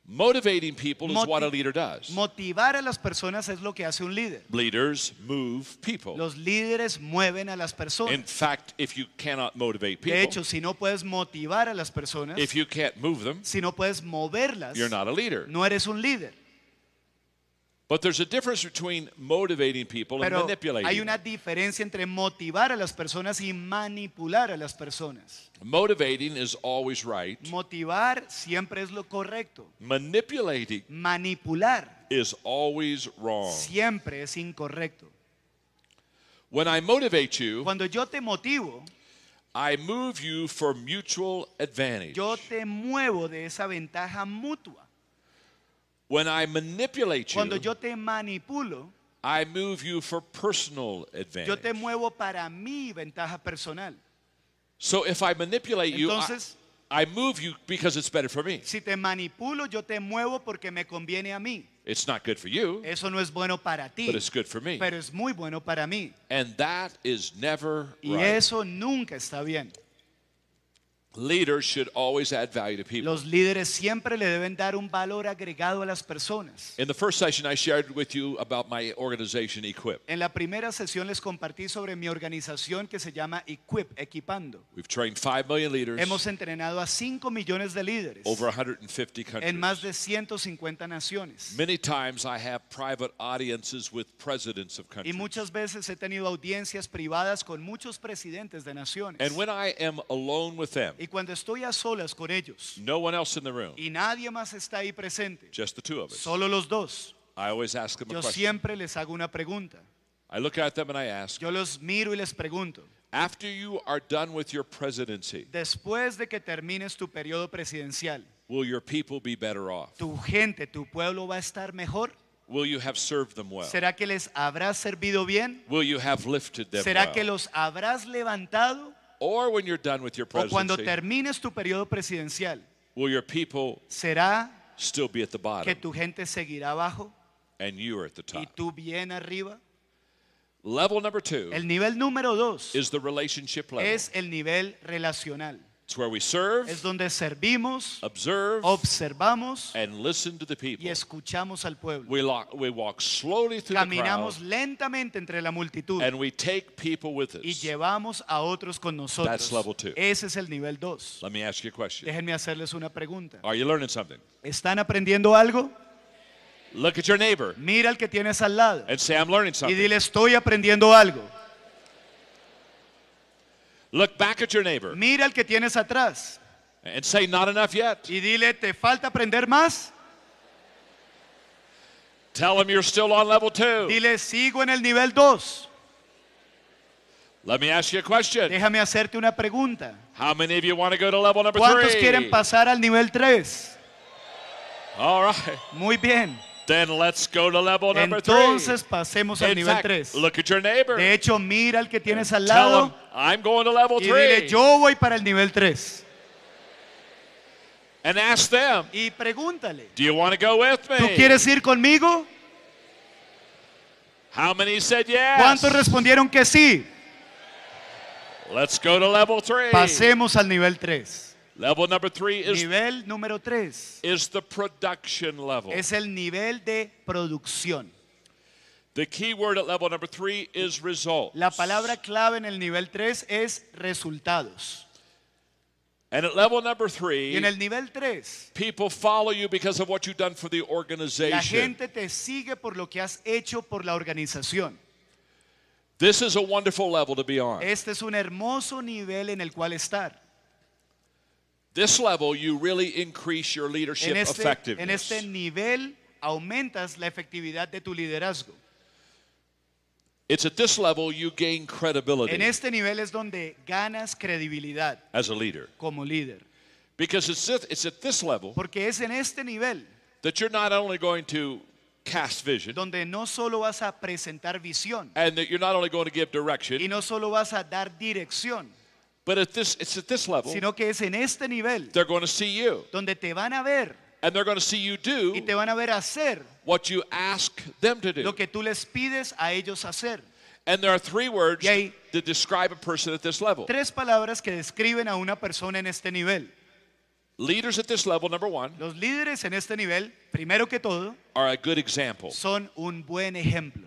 Motivating people is Moti- what a leader does. Motivar a las personas es lo que hace un líder. Leaders move people. Los líderes mueven a las In personas. fact, if you cannot motivate De people, hecho, si no puedes motivar a las personas, if you can't move them, si no puedes moverlas, you're not a leader. no eres un líder. But there's a difference between motivating people and Pero manipulating. hay una diferencia entre motivar a las personas y manipular a las personas. Motivating is always right. Motivar siempre es lo correcto. Manipulating Manipular is always wrong. siempre es incorrecto. When I motivate you, Cuando yo te motivo, I move you for mutual advantage. yo te muevo de esa ventaja mutua. When I manipulate Cuando you, yo te manipulo, I move you for personal advantage. yo te muevo para mi ventaja personal. So if I manipulate you, I, Entonces, I move you because it's better for me. si te manipulo, yo te muevo porque me conviene a mí. It's not good for you, Eso no es bueno para ti, but it's good for me. pero es muy bueno para mí. And that is never Y right. eso nunca está bien. Leaders should always add value to people. Los líderes siempre le deben dar un valor agregado a las personas. In the first session, I shared with you about my organization, Equip. En la primera sesión les compartí sobre mi organización que se llama Equip, Equipando. We've trained 5 million leaders Hemos entrenado a 5 millones de líderes over 150 countries. en más de 150 naciones. Many times I have private audiences with presidents of countries. Y muchas veces he tenido audiencias privadas con muchos presidentes de naciones. And when I am alone with them, Y cuando estoy a solas con ellos no one else in the room, y nadie más está ahí presente, just the two of us, solo los dos, I always ask them a yo question. siempre les hago una pregunta. I look at them and I ask, Yo los miro y les pregunto, after you are done with your presidency, después de que termines tu periodo presidencial, will your people be better off? ¿tu gente, tu pueblo va a estar mejor? Will you have served them well? ¿Será que les habrás servido bien? Will you have lifted them ¿Será que well? los habrás levantado? Or when you're done with your ¿O cuando presidency, termines tu periodo presidencial, will your people será still be at the que bottom tu gente seguirá abajo and you are at the y top? tú bien arriba? Level number two El nivel número dos is the relationship level. es el nivel relacional. It's where we serve, Es donde servimos, observe, observamos and listen to the people. y escuchamos al pueblo. We, walk slowly through the Caminamos crowd lentamente entre la multitud and we take people with y us. llevamos a otros con nosotros. That's level two. Ese es el nivel 2. Let me ask you a question. Déjenme hacerles una pregunta. Are you learning something? ¿Están aprendiendo algo? Look at your neighbor Mira al que tienes al lado and say, I'm learning y something. dile, estoy aprendiendo algo. Look back at your neighbor Mira al que tienes atrás and say, Not enough yet. y dile, ¿te falta aprender más? Tell him you're still on level two. Dile, sigo en el nivel 2. Let me ask you a question. Déjame hacerte una pregunta. How many of you want to go to level number ¿Cuántos three? quieren pasar al nivel 3? All right. Muy bien. Then let's go to level number Entonces three. pasemos al In nivel fact, 3. look at your neighbor. De hecho, mira al que tienes al him, lado I'm going to level y dile, three. yo voy para el nivel 3. And ask them, Y pregúntale, Do you want to go with me? ¿tú quieres ir conmigo? How many said yes? ¿Cuántos respondieron que sí? Let's go to level three. Pasemos al nivel 3. Level number three is, Nivel número 3 is the production level. es el nivel de producción. The key word at level number three is results. La palabra clave en el nivel 3 es resultados. And at level number Y three, en el nivel 3, people follow you because of what you've done for the la organization. gente te sigue por lo que has hecho por la organización. This is a wonderful level to be on. Este es un hermoso nivel en el cual estar. This level, you really increase your leadership En este, en effectiveness. este nivel aumentas la efectividad de tu liderazgo. It's at this level you gain credibility En este nivel es donde ganas credibilidad as a leader. como líder. Because it's at, it's at this level Porque es en este nivel that you're not only going to cast vision donde no solo vas a presentar visión and that you're not only going to give direction. y no solo vas a dar dirección, but at this, it's at this level sino que es en este nivel they're going to see you donde te van a ver and they're going to see you y do te van a ver hacer what you ask them to do. lo que tú les pides a ellos hacer. And there are three words Y hay- to describe a person at this level. Tres palabras que describen a una persona en este nivel. Leaders at this level, number one, Los líderes en este nivel, primero que todo, are a good example. son un buen ejemplo.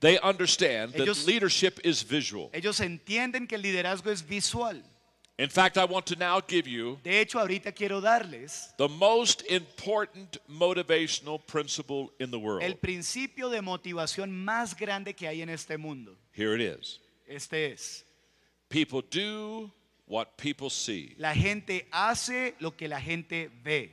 They understand that Ellos- leadership is visual. Ellos entienden que el liderazgo es visual. In fact, I want to now give you De hecho, ahorita quiero darles the most important motivational principle in the world. el principio de motivación más grande que hay en este mundo. Here it is. Este es, People do what people see. la gente hace lo que la gente ve.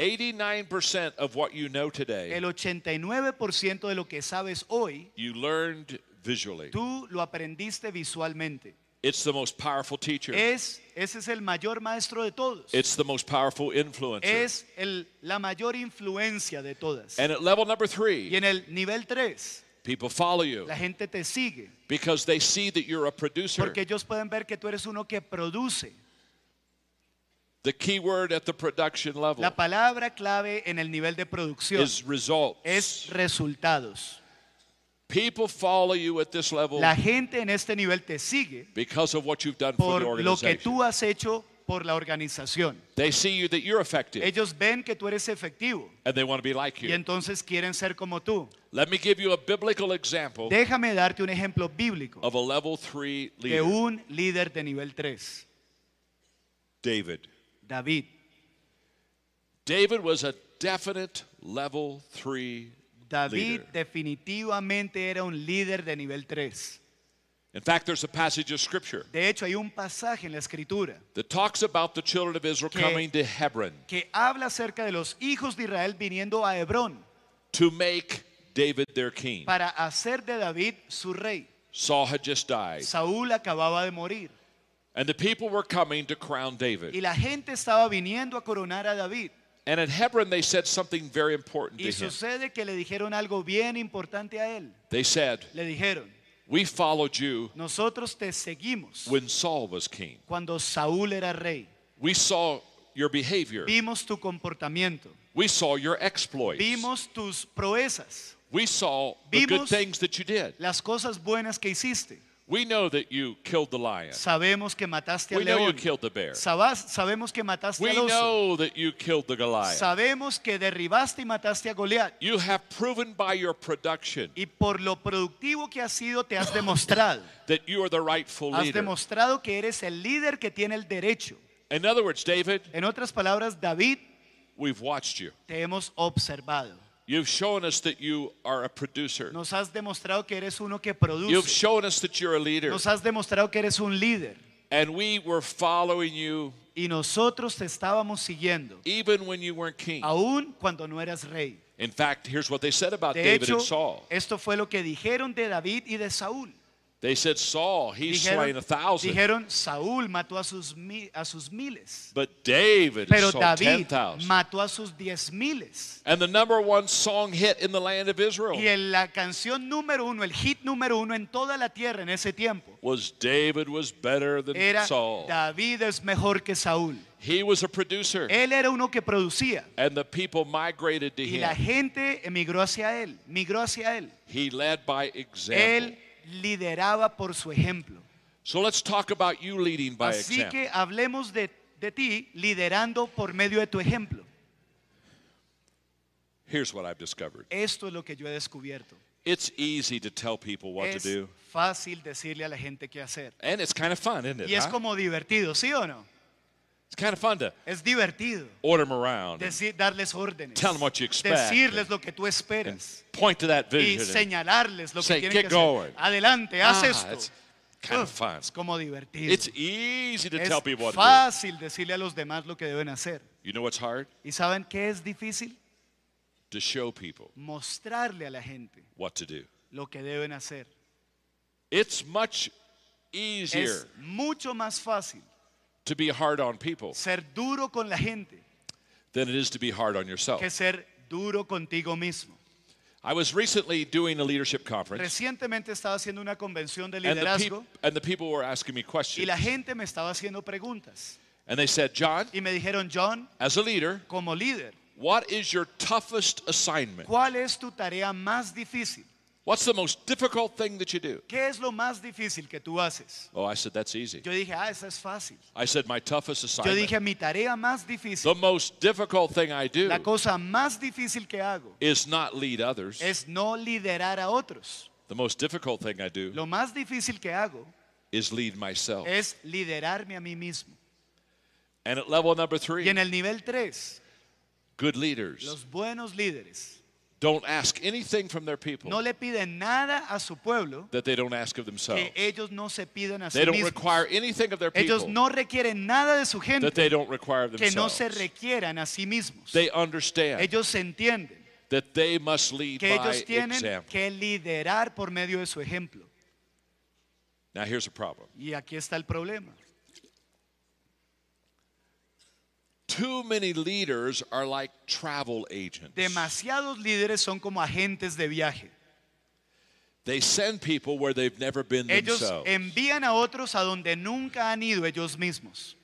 89% of what you know today, El 89% de lo que sabes hoy, you learned visually. tú lo aprendiste visualmente. It's the most powerful teacher. Es, ese es el mayor maestro de todos. It's the most powerful influencer. Es el, la mayor influencia de todas. And at level number Y three, en el nivel 3, people follow you la gente te sigue because they see that you're a producer. porque ellos pueden ver que tú eres uno que produce. The key word at the production level La palabra clave en el nivel de producción is results. es resultados. People follow you at this level La gente en este nivel te sigue because of what you've done for por the lo que organization. tú has hecho por la organización. They see you that you're effective Ellos ven que tú eres efectivo and they want to be like you. y you. entonces quieren ser como tú. Let me give you a biblical example Déjame darte un ejemplo bíblico of a level three de leader. un líder de nivel 3, David. David. David was a definite level three David leader. definitivamente era un líder de nivel 3. In fact, there's a passage of scripture De hecho, hay un pasaje en la escritura that talks about the children of Israel Que- coming to Hebron que habla acerca de los hijos de Israel viniendo a Hebrón to make David their king. para hacer de David su rey. Saul had just died, Saúl acababa de morir and the people were coming to crown David. y la gente estaba viniendo a coronar a David. And at Hebron, they said something very important Y to him. sucede que le dijeron algo bien importante a él. They said, Le dijeron, We followed you nosotros te seguimos when Saul was king. cuando Saúl era rey. We saw your behavior. Vimos tu comportamiento, We saw your exploits. vimos tus proezas, We saw the good things that you did. las cosas buenas que hiciste. We know that you killed the lion. Sabemos que mataste We al know you león. killed the bear. Sabemos que mataste We al oso. know that you killed the Goliath. Sabemos que derribaste y mataste a Goliat. You have proven by your production Y por lo productivo que has sido, te has demostrado. that you are the rightful Has leader. demostrado que eres el líder que tiene el derecho. In other words, David, En otras palabras, David, we've watched you. te hemos observado. You've shown us that you are a producer. Nos has demostrado que eres uno que You've produce. shown us that you're a leader. Nos has demostrado que eres un líder. And we were following you Y nosotros te estábamos siguiendo, even when you weren't king. aún cuando no eras rey. In fact, here's what they said about De David hecho, and Saul. esto fue lo que dijeron de David y de Saúl. They said, Saul, he's slain a thousand. dijeron, Saúl mató a sus, mi- a sus miles, But David pero David thousand. mató a sus diez miles. And the number one song hit in the land of Israel Y en la canción número uno, el hit número uno en toda la tierra en ese tiempo, was David was better than era Saul. David es mejor que Saúl. He was a producer. Él era uno que producía And the people migrated to y la gente emigró hacia él, migró hacia él. He led by example. Él lideraba por su ejemplo. So let's talk about you leading by Así example. que hablemos de, de ti liderando por medio de tu ejemplo. Here's what I've discovered. Esto es lo que yo he descubierto. It's easy to tell people what to Es do. fácil decirle a la gente qué hacer. And it's kind of fun, isn't it? Y es huh? como divertido, ¿sí o no? It's kind of fun to Es divertido order them around decir, darles órdenes, Tell 'em what you expect. decirles lo que tú esperas point to that y vision. and- señalarles lo que say, tienen "Get que hacer. going." Adelante, haz Ah, esto. it's kind of fun. Es como divertido. It's easy to es tell people what to fácil decirle a los demás lo que deben hacer. do. You know what's hard? ¿Y saben qué es difícil? To show people Mostrarle a la gente what to do. lo que deben hacer. It's much easier Es mucho más fácil to be hard on people ser duro con la gente than it is to be hard on yourself. que ser duro contigo mismo. I was recently doing a leadership conference, Recientemente estaba haciendo una convención de and the, liderazgo peop- and the people were asking me y questions. la gente me estaba haciendo preguntas. And they said, John, Y me dijeron, John, as a leader, como líder, what is your toughest assignment? ¿cuál es tu tarea más difícil? What's the most difficult thing that you do? ¿Qué es lo más difícil que tú haces? Oh, I said, that's easy. Yo dije, ah, esa es fácil. I said, my toughest Yo assignment. dije, mi tarea más difícil, The most difficult thing I do la cosa más difícil que hago is not lead others. es no liderar a otros. The most difficult thing I do Lo más difícil que hago is lead myself. es liderarme a mí mismo. And at level number Y three, en el nivel 3, good leaders los buenos líderes don't ask anything from their people no le piden nada a su pueblo that they don't ask of themselves. que ellos no se pidan a sí They don't mismos. require anything of their people. Ellos no requieren nada de su gente. that they don't require of que no se requieran a sí mismos. They understand Ellos entienden that they must lead que by ellos tienen example. que liderar por medio de su ejemplo. Now here's a problem. Y aquí está el problema. Too many leaders are like travel agents. Demasiados líderes son como agentes de viaje. They send people where they've never been Ellos themselves. envían a otros a donde nunca han ido ellos mismos.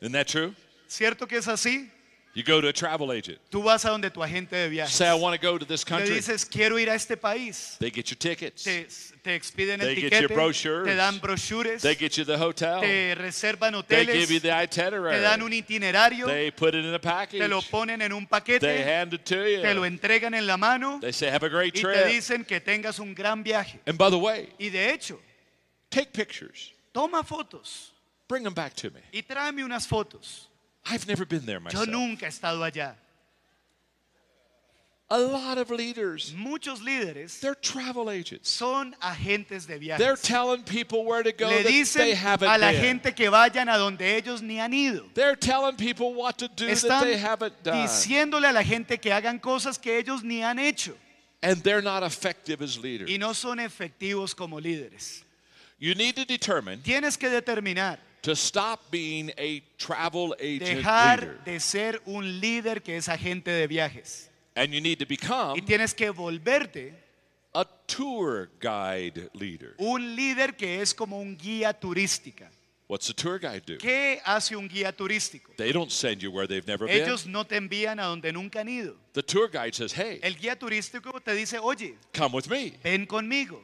Isn't that true? ¿Cierto que es así? You go to a travel agent. Tú vas a donde tu agente de viajes. Say, I want to go to this country. Le dices, quiero ir a este país. They get your tickets. Te, te expiden They el get you tiquete, brochures. te dan brochures, They get you the hotel. te reservan hoteles. They give you the itinerary. te dan un itinerario, They put it in a package. te lo ponen en un paquete. They hand it to you. te lo entregan en la mano They say, have a great trip. y te dicen que tengas un gran viaje. And by the way, Y de hecho, take pictures. toma fotos Bring them back to me. y tráeme unas fotos. I've never been there Yo myself. nunca he estado allá. A lot of leaders, Muchos líderes they're travel agents. son agentes de They're viajes. telling people where to go Le that they dicen haven't a la been. gente que vayan a donde ellos ni han ido. They're telling people what to do that Están they haven't done. diciéndole a la gente que hagan cosas que ellos ni han hecho And they're not effective as leaders. y no son efectivos como líderes. You need to determine Tienes que determinar, to stop being a travel agent dejar leader. de ser un líder que es agente de viajes And you need to become y tienes que volverte a tour guide leader. un líder que es como un guía turística. What's a tour guide do? ¿Qué hace un guía turístico? They don't send you where they've never Ellos been. no te envían a donde nunca han ido. The tour guide says, hey, El guía turístico te dice, oye, come with me. ven conmigo,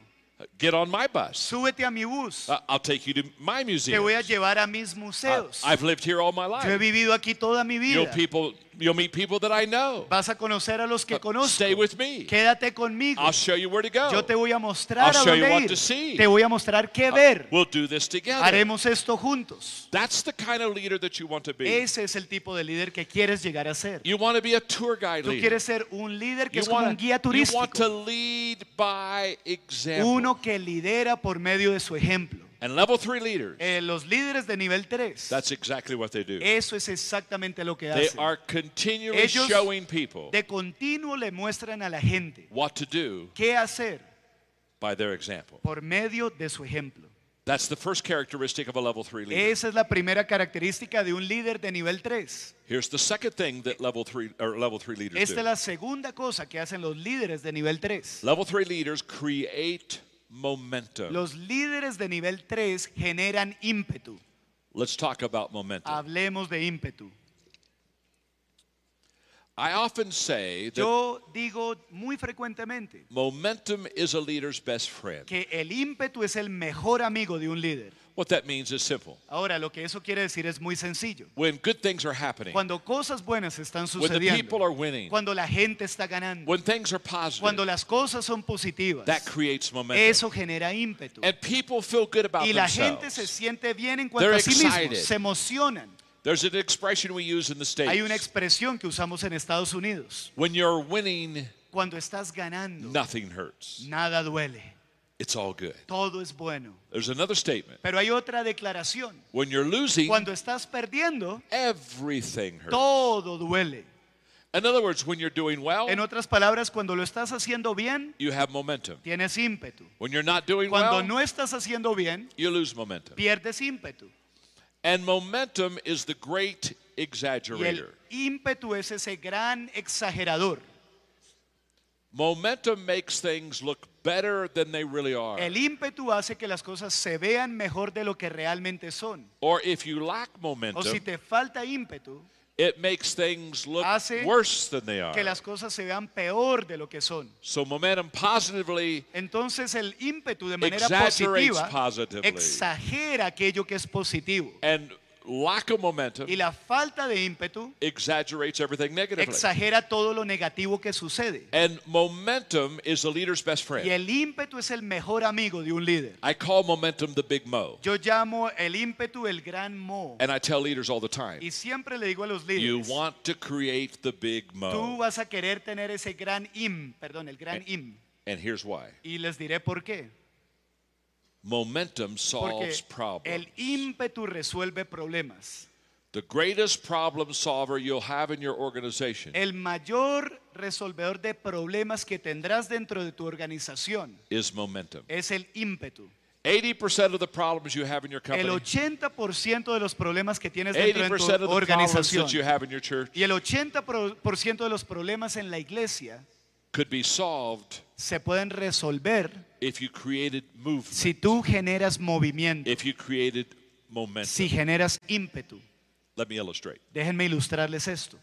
Get on my bus. súbete a mi bus, Uh, I'll take you to my museum. te voy a llevar a mis museos. I've lived here all my Yo he vivido aquí toda mi vida. You'll, vida. people, you'll meet people that I know. Vas a conocer a los que Uh, conozco. Stay with me. Quédate conmigo. I'll show you where to go. Yo te voy a mostrar I'll a show you dónde what ir. to see. Te voy a mostrar qué Uh, ver. We'll do this together. Haremos esto juntos. That's the kind of leader that you want to be. Ese es el tipo de líder que quieres llegar a ser. You want to be a tour guide Tú leader. quieres ser un líder que You es como un want, guía to, you want to turístico. lead by example. Uno que lidera por medio de su ejemplo. And level three leaders, Eh, los líderes de nivel 3, that's exactly what they do. eso es exactamente lo que They hacen. are continually Ellos showing people De continuo le muestran a la gente what to do qué hacer by their example. por medio de su ejemplo. That's the first characteristic of a level three leader. Esa es la primera característica de un líder de nivel 3. Here's the second thing that level three or level three leaders Esta do. es la segunda cosa que hacen los líderes de nivel 3. Level three leaders create momentum. Los líderes de nivel 3 generan ímpetu. Let's talk about momentum. Hablemos de ímpetu. I often say that Yo digo muy frecuentemente momentum is a leader's best friend. que el ímpetu es el mejor amigo de un líder. What that means is simple. Ahora, lo que eso quiere decir es muy sencillo. When good things are happening, Cuando cosas buenas están when the people sucediendo, are winning, cuando la gente está ganando, when things are positive, cuando las cosas son positivas, that creates momentum. eso genera ímpetu. And people feel good about Y la gente se siente bien en cuanto They're a sí mismos, se emocionan. There's an expression we use in the Hay una States. expresión que usamos en Estados Unidos. When you're winning, Cuando estás ganando, nothing hurts. nada duele, It's all good. todo es bueno. There's another statement. Pero hay otra declaración. When you're losing, Cuando estás perdiendo, everything hurts. todo duele. In other words, when you're doing well, En otras palabras, cuando lo estás haciendo bien, you have momentum. tienes ímpetu. When you're not doing Cuando well, no estás haciendo bien, you lose momentum. pierdes ímpetu. And momentum is the great Y el exaggerator. ímpetu es ese gran exagerador. Momentum makes things look better than they really are. El ímpetu hace que las cosas se vean mejor de lo que realmente son. Or if you lack O si momentum, te falta ímpetu, it makes things look hace worse than they que are. las cosas se vean peor de lo que son. So momentum positively Entonces el ímpetu de manera Exaggerates positiva positively. exagera aquello que es positivo. and lack of momentum Y la falta de ímpetu exaggerates everything negatively. exagera todo lo negativo que sucede. And momentum is the leader's best friend. Y el ímpetu es el mejor amigo de un líder. I call momentum the big mo. Yo llamo el ímpetu el gran mo. And I tell leaders all the time, Y siempre le digo a los you líderes, want to create the big mo. tú vas a querer tener ese gran im, perdón, el gran im. And here's why. Y les diré por qué. Momentum Porque solves problems. el ímpetu resuelve problemas. The greatest problem solver you'll have in your organization El mayor resolvedor de problemas que tendrás dentro de tu organización is momentum. es el ímpetu. 80% of the problems you have in your El company, 80% de los problemas que tienes dentro de 80% tu of the problems organización that you have in your church y el 80% de los problemas en la iglesia could be solved se pueden resolver if you created movement, si tú generas movimiento, if you created momentum. si generas ímpetu. Let me illustrate. Déjenme ilustrarles esto.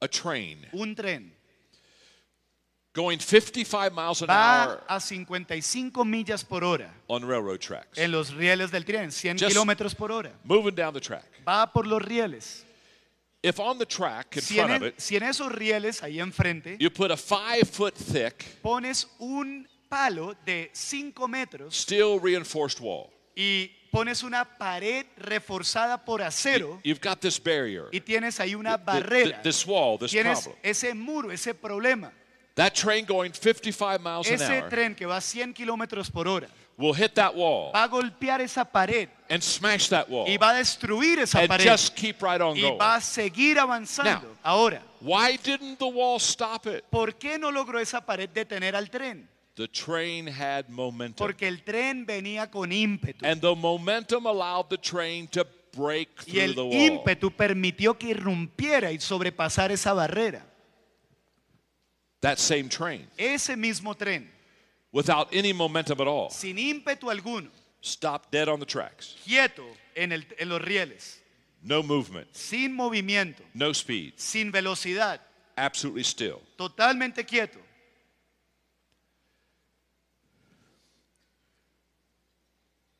A train Un tren going 55 miles an va hour a 55 millas por hora on railroad tracks, en los rieles del tren, 100 Just- kilómetros por hora. moving down the track. Va por los rieles. If on the track in Si en, front of e- it, si en esos rieles, ahí enfrente, you put a five foot thick pones un palo de 5 metros steel reinforced wall, y pones una pared reforzada por acero you've got this barrier, y tienes ahí una barrera. this wall, this Tienes problem. ese muro, ese problema. That train going 55 miles an Ese hour tren que va a 100 kilómetros por hora will hit that wall va a golpear esa pared and smash that wall y va a destruir esa and pared just keep right on y going. va a seguir avanzando. Now. Ahora, Why didn't the wall stop it? ¿por qué no logró esa pared detener al tren? The train had momentum. Porque el tren venía con ímpetu. And the momentum allowed the train to break Y through el the wall. ímpetu permitió que irrumpiera y sobrepasara esa barrera. That same train, Ese mismo tren, without any momentum at all, sin ímpetu alguno, stopped dead on the tracks. quieto en, el- en los rieles, No movement, sin movimiento, no speed, sin velocidad, absolutely still. totalmente quieto.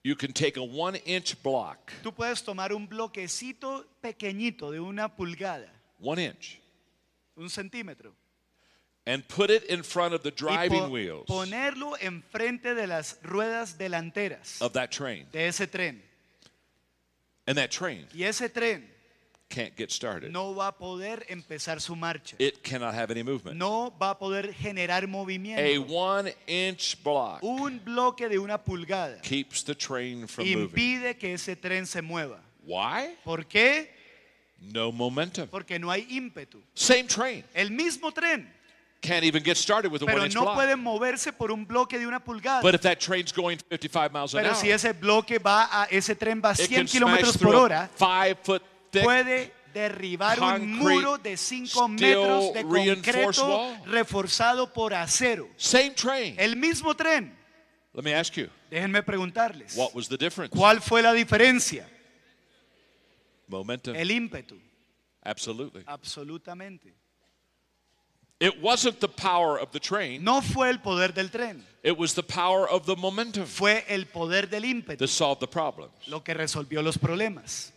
You can take a one inch block, Tú puedes tomar un bloquecito pequeñito de una pulgada, one inch, un centímetro, and put it in front of the driving po- wheels ponerlo enfrente de las ruedas delanteras of that train. de ese tren. And that train Y ese tren can't get started. no va a poder empezar su marcha. It cannot have any movement. No va a poder generar movimiento. A one inch block Un bloque de una pulgada keeps the train from moving. impide que ese tren se mueva. Why? ¿Por qué? No momentum. Porque no hay ímpetu. Same train. El mismo tren, Can't even get started with a one inch no block. moverse por un bloque de una pulgada. But if that train's going 55 miles an Pero hour, si ese bloque va a, ese tren va a it 100 can smash kilómetros through por a hora, five foot thick puede derribar un concrete muro de 5 steel metros de reinforced concreto wall. reforzado por acero. same train. El mismo tren. Let me ask you, Déjenme preguntarles, what was the difference? ¿cuál fue la diferencia? Momentum. El ímpetu. Absolutely. Absolutamente. It wasn't the power of the train. No fue el poder del tren, It was the power of the momentum fue el poder del ímpetu that solved the problems. lo que resolvió los problemas.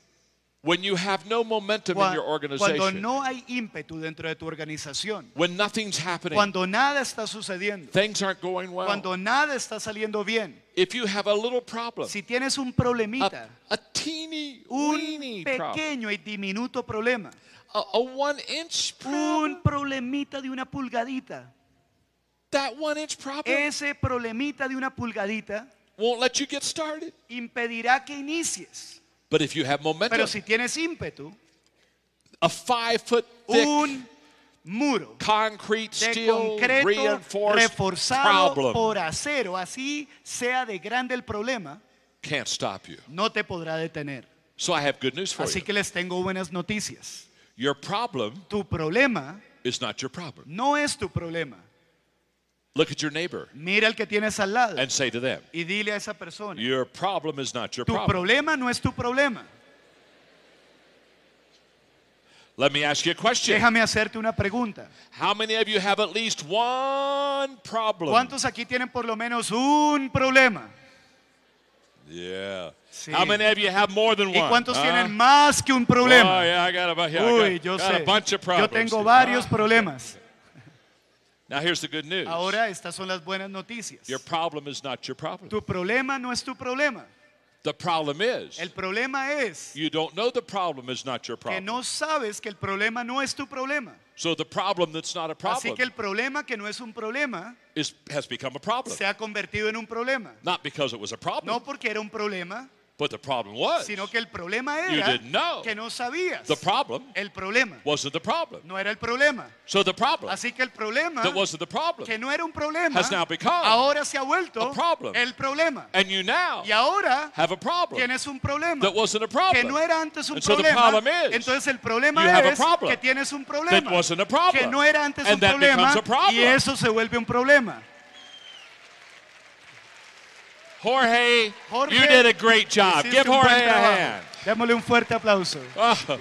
When you have no momentum in Cua- your Cuando no hay ímpetu dentro de tu organización, when nothing's happening, cuando nada está sucediendo, things aren't going well, cuando nada está saliendo bien, if you have a little problem, si tienes un problemita, a teeny, un weeny problem, y diminuto problema, a, a one inch problem, un problemita de una pulgadita, that one inch problem ese problemita de una pulgadita won't let you get started. impedirá que inicies. But if you have momentum, Pero si tienes ímpetu, a five foot thick un muro concrete de steel concreto reinforced reforzado problem por acero, así sea de grande el problema, can't stop you. no te podrá detener. So I have good news for Así you. que les tengo buenas noticias. Your problem Tu problema is not your problem. no es tu problema. Look at your neighbor Mira al que tienes al lado and say to them, y dile a esa persona, Your problem is not your tu problem. problema no es tu problema. Let me ask you a question. Déjame hacerte una pregunta. How many of you have at least one problem? ¿Cuántos aquí tienen por lo menos un problema? Yeah. Sí. How many of you have more than one? ¿Y cuántos huh? tienen más que un problema? Oh, yeah, I got a, yeah, I Uy, got, yo got a sé. bunch of problems. Yo problems. tengo varios Ah. problemas. Now here's the good news. Ahora estas son las buenas noticias. Your problem is not your problem. Tu problema no es tu problema. The problem is El problema es you don't know the problem is not your que problem. no sabes que el problema no es tu problema. So the problem that's not a Así problem que el problema que no es un problema is, has become a problem. se ha convertido en un problema. Not because it was a problem, No porque era un problema, but the problem was sino que el problema You era didn't know. que no sabías. the problem El problema wasn't the problem. no era el problema. So the problem Así que el problema that wasn't the problem. que no era un problema has now become ahora se ha vuelto a problem. el problema. And you now Y ahora have a problem tienes un problema that wasn't a que problem. no era antes un And so the problema. problem is, Entonces el problema you have a es problem que tienes un that problema wasn't a problem. que no era antes And un that problema becomes a problem. y eso se vuelve un problema. Jorge, Jorge, you did a great job. Give Jorge a hand. Démosle un fuerte aplauso. Oh,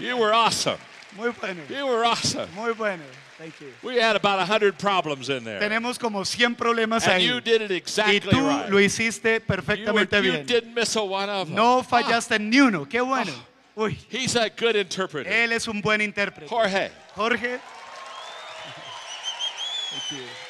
you were awesome. Muy bueno. You were awesome. Muy bueno. Thank you. We had about 100 problems in there. Tenemos como 100 problemas And ahí. you did it exactly Y exactly tú right. lo hiciste You, were- perfectamente you didn't miss a one of them. No fallaste ni uno. Qué oh, bueno. Uy, He's a good interpreter. él es un buen intérprete. Jorge, Jorge,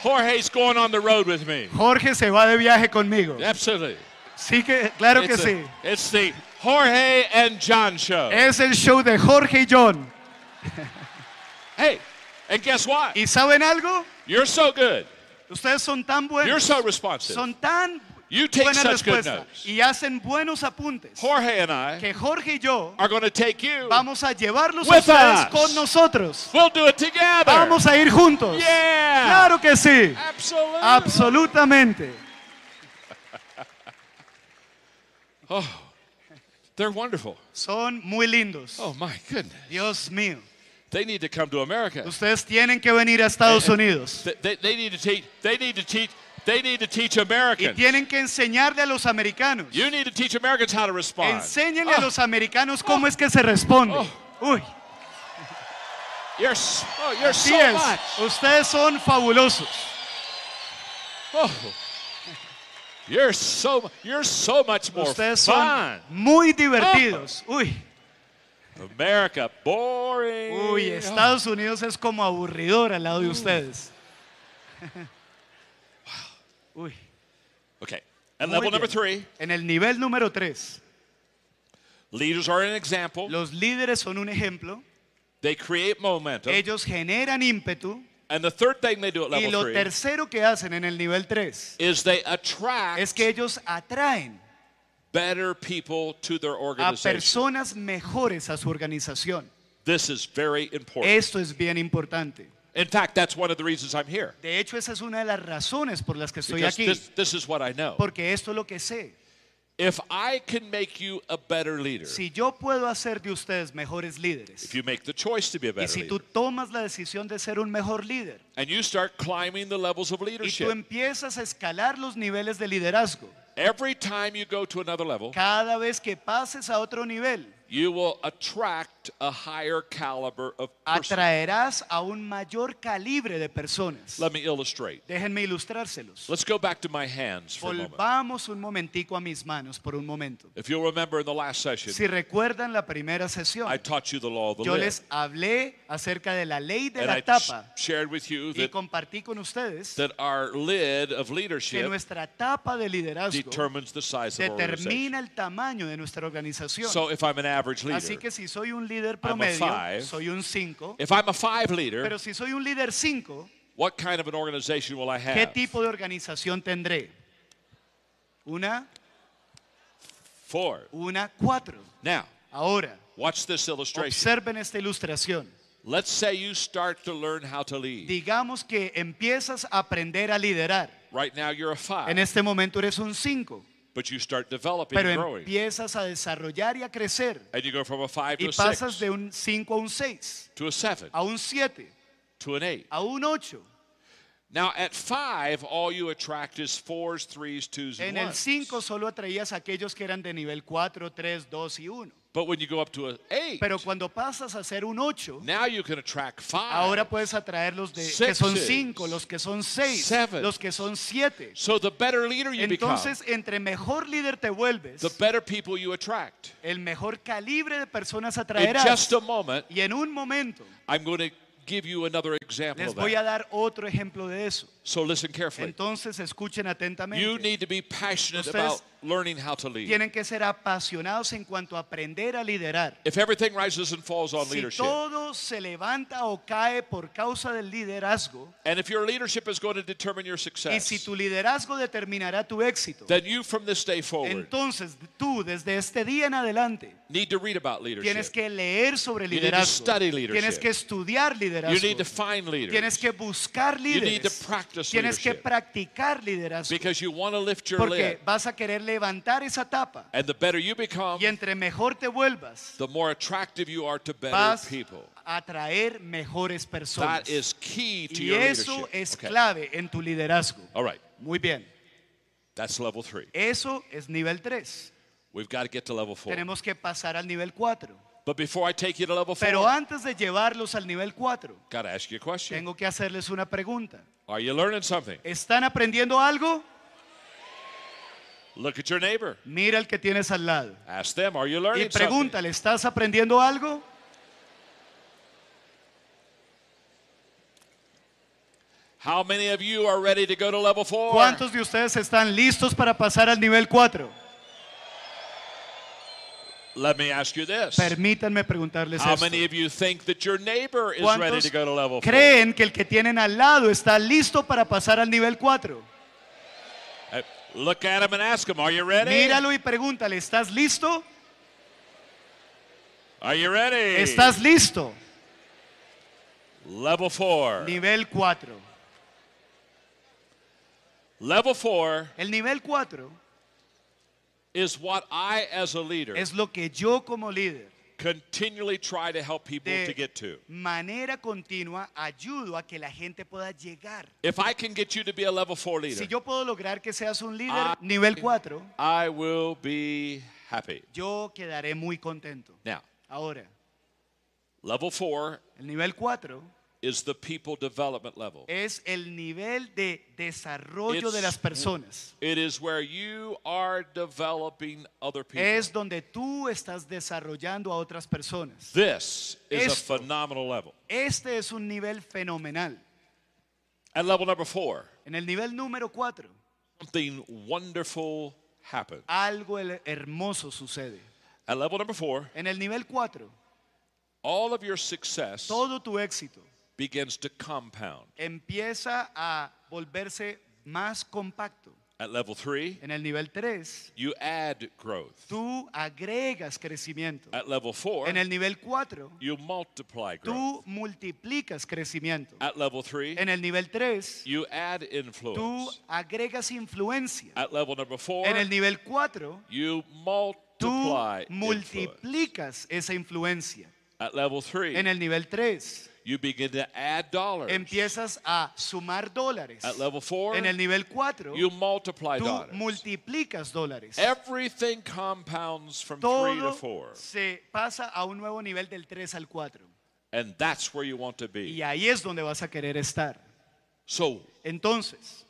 Jorge's going on the road with me. Jorge se va de viaje conmigo. Absolutely. Sí que, claro que It's, a- sí. it's the Jorge and John show. Es el show de Jorge y John. hey, and guess what? ¿Y saben algo? You're so good. Ustedes son tan buenos. You're so responsive. Son tan You take buena such good respuesta. notes. Y hacen buenos apuntes. Jorge and I Que Jorge y yo are going to take you. vamos a llevarlos a With ustedes us. con nosotros. We'll do it together. Vamos a ir juntos. Yeah. Claro que sí. Absolutely. Absolutamente. They're wonderful. Son muy lindos. Oh my goodness. Dios mío. They need to come to America. Ustedes tienen que venir a Estados Unidos. They, they, they need to teach. They need to teach. They need to teach Y Americans. tienen que enseñarle a los americanos. You need to teach Americans how to respond. Enséñenle a Oh, los americanos cómo es que se responde. Uy, You're so, oh, you're así so es. much. Ustedes son fabulosos. Oh. You're so you're so much more Ustedes son fun. muy divertidos. Uy, America boring. uy, Estados Unidos es como aburridor al lado de ustedes. Uy. Okay. And Muy level number bien. three, En el nivel número 3, leaders are an example. los líderes son un ejemplo. They create momentum. Ellos generan ímpetu. And the third thing they do at Y level lo three tercero que hacen en el nivel 3 is they attract es que ellos atraen better people to their a organization. personas mejores a su organización. This is very important. Esto es bien importante. In fact, that's one of the reasons I'm here. De hecho, esa es una de las razones por las que estoy Because aquí. this, this is what I know. Porque esto es lo que sé. If I can make you a better leader, Si yo puedo hacer de ustedes mejores líderes if you make the choice to be a y better si tú leader, tomas la decisión de ser un mejor líder and you start climbing the levels of y tú leadership, empiezas a escalar los niveles de liderazgo, every time you go to another level, cada vez que pases a otro nivel, you will attract a higher caliber of atraerás a un mayor calibre de personas. Let me illustrate. Déjenme ilustrárselos. Let's go back to my hands for a moment. Volvamos un momentico a mis manos por un momento. If you'll remember in the last session, Si recuerdan la primera sesión, I taught you the law of the yo lid. les hablé acerca de la ley de And la I tapa sh- shared with you y that, compartí con ustedes that our lid of que leadership nuestra tapa de liderazgo determines the size of our organization. determina el tamaño de nuestra organización. So if I'm an average Así leader, que si soy un líder promedio, five. soy un 5, if I'm a five leader, pero si soy un líder 5, what kind of an organization will I ¿qué have? tipo de organización tendré? Una, Four. una, cuatro. Now, Ahora, watch this illustration. observen esta ilustración. Let's say you start to learn how to lead. Digamos que empiezas a aprender a liderar. Right now you're a En five, este momento eres un 5, but you start developing pero and growing. empiezas a desarrollar y a crecer. And you go from a five to Y a pasas six, de un 5 a un 6, to a seven, a un 7, to an eight. a un 8. Now at five, all you attract is fours, threes, twos, and En el ones. 5 solo atraías a aquellos que eran de nivel 4, 3, 2 y 1. But when you go up to an eight, Pero cuando pasas a ser un 8, now you can attract five. ahora puedes atraer los de, que son Sixes. 5, los que son 6, Seven. los que son 7. so the better leader you Entonces, entre mejor líder te vuelves, the better people you attract. el mejor calibre de personas In atraerás. just a moment, Y en un momento I'm going to give you another example les of voy a dar otro ejemplo de eso. So listen carefully. Entonces escuchen atentamente. You need to be passionate Ustedes about learning how to lead. Tienen que ser apasionados en cuanto a aprender a liderar. If everything rises and falls on Si leadership, todo se levanta o cae por causa del liderazgo, and if your leadership is going to determine your y si success, tu liderazgo determinará tu éxito, then you from this day forward entonces tú desde este día en adelante need to read about tienes leadership. que leer sobre need to liderazgo, study leadership. tienes que estudiar You liderazgo, need to find leaders tienes que buscar need to líderes, practice tienes que practicar liderazgo, because you want to lift your porque vas a querer levantar esa tapa And the better you become, y entre mejor te vuelvas, the more attractive you are to better vas people. a atraer mejores personas. That is key to Y your eso leadership. es Okay. clave en tu liderazgo. All right, Muy bien. that's level three. Eso es nivel 3. We've got to get to level four. Tenemos que pasar al nivel 4. But before I take you to level four, Pero antes de llevarlos al nivel 4, got to ask you a question. tengo que hacerles una pregunta. Are you learning something? ¿Están aprendiendo algo? Look at your neighbor. Mira el que tienes al lado. Ask them, are you Y learning something? pregúntale, ¿estás aprendiendo algo? How many of you are ready to go to level four? ¿Cuántos de ustedes están listos para pasar al nivel 4? Let me ask you this. Permítanme preguntarles How esto. many of you think that your neighbor is ready ¿Cuántos to go to level four? creen que el que tienen al lado está listo para pasar al nivel 4? Look at him and ask him, are you ready? Míralo y pregúntale, ¿estás listo? Are you ready? ¿Estás listo? Level four. Nivel 4. Level four El nivel 4 is what I, as a leader, es lo que yo como líder continually try to help people to get to. manera continua ayudo a que la gente pueda llegar. If I can get you to be a level four leader, Si yo puedo lograr que seas un líder Ah. nivel 4, I will be happy. yo quedaré muy contento. Now, Ahora, level four el nivel 4 is the people development level. es el nivel de desarrollo de It's- las personas. It is where you are developing other people. Es donde tú estás desarrollando a otras personas. This is Esto. a phenomenal level. Este es un nivel fenomenal. At level number four, En el nivel número 4, something wonderful happened. algo hermoso sucede. At level number four, En el nivel 4, all of your success todo tu éxito begins to compound. empieza a volverse más compacto. At level three, En el nivel 3, you add growth. tú agregas crecimiento. At level four, En el nivel 4, you multiply growth. tú multiplicas crecimiento. At level three, En el nivel 3, you add tú influence. agregas influencia. At level number four, En el nivel 4, you tú multiply influence. multiplicas esa influencia. At level three, En el nivel 3, you begin to add dollars. empiezas a sumar dólares. At level four, En el nivel 4, you multiply tú dollars. multiplicas dólares. Everything compounds from three to Todo four. se pasa a un nuevo nivel del 3 al 4. And that's where you want to be. Y ahí es donde vas a querer estar. So, Entonces,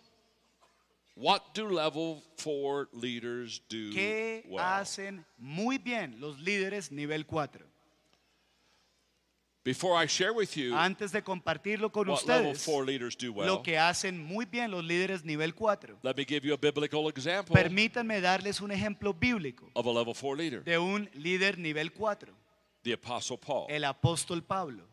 what do level four leaders do ¿qué well? hacen muy bien los líderes nivel 4? Before I share with you Antes de compartirlo con what level ustedes, four leaders do well, lo que hacen muy bien los líderes nivel 4. let me give you a biblical example Permítanme darles un ejemplo bíblico of a level four leader. de un líder nivel 4, The Apostle Paul. el apóstol Pablo.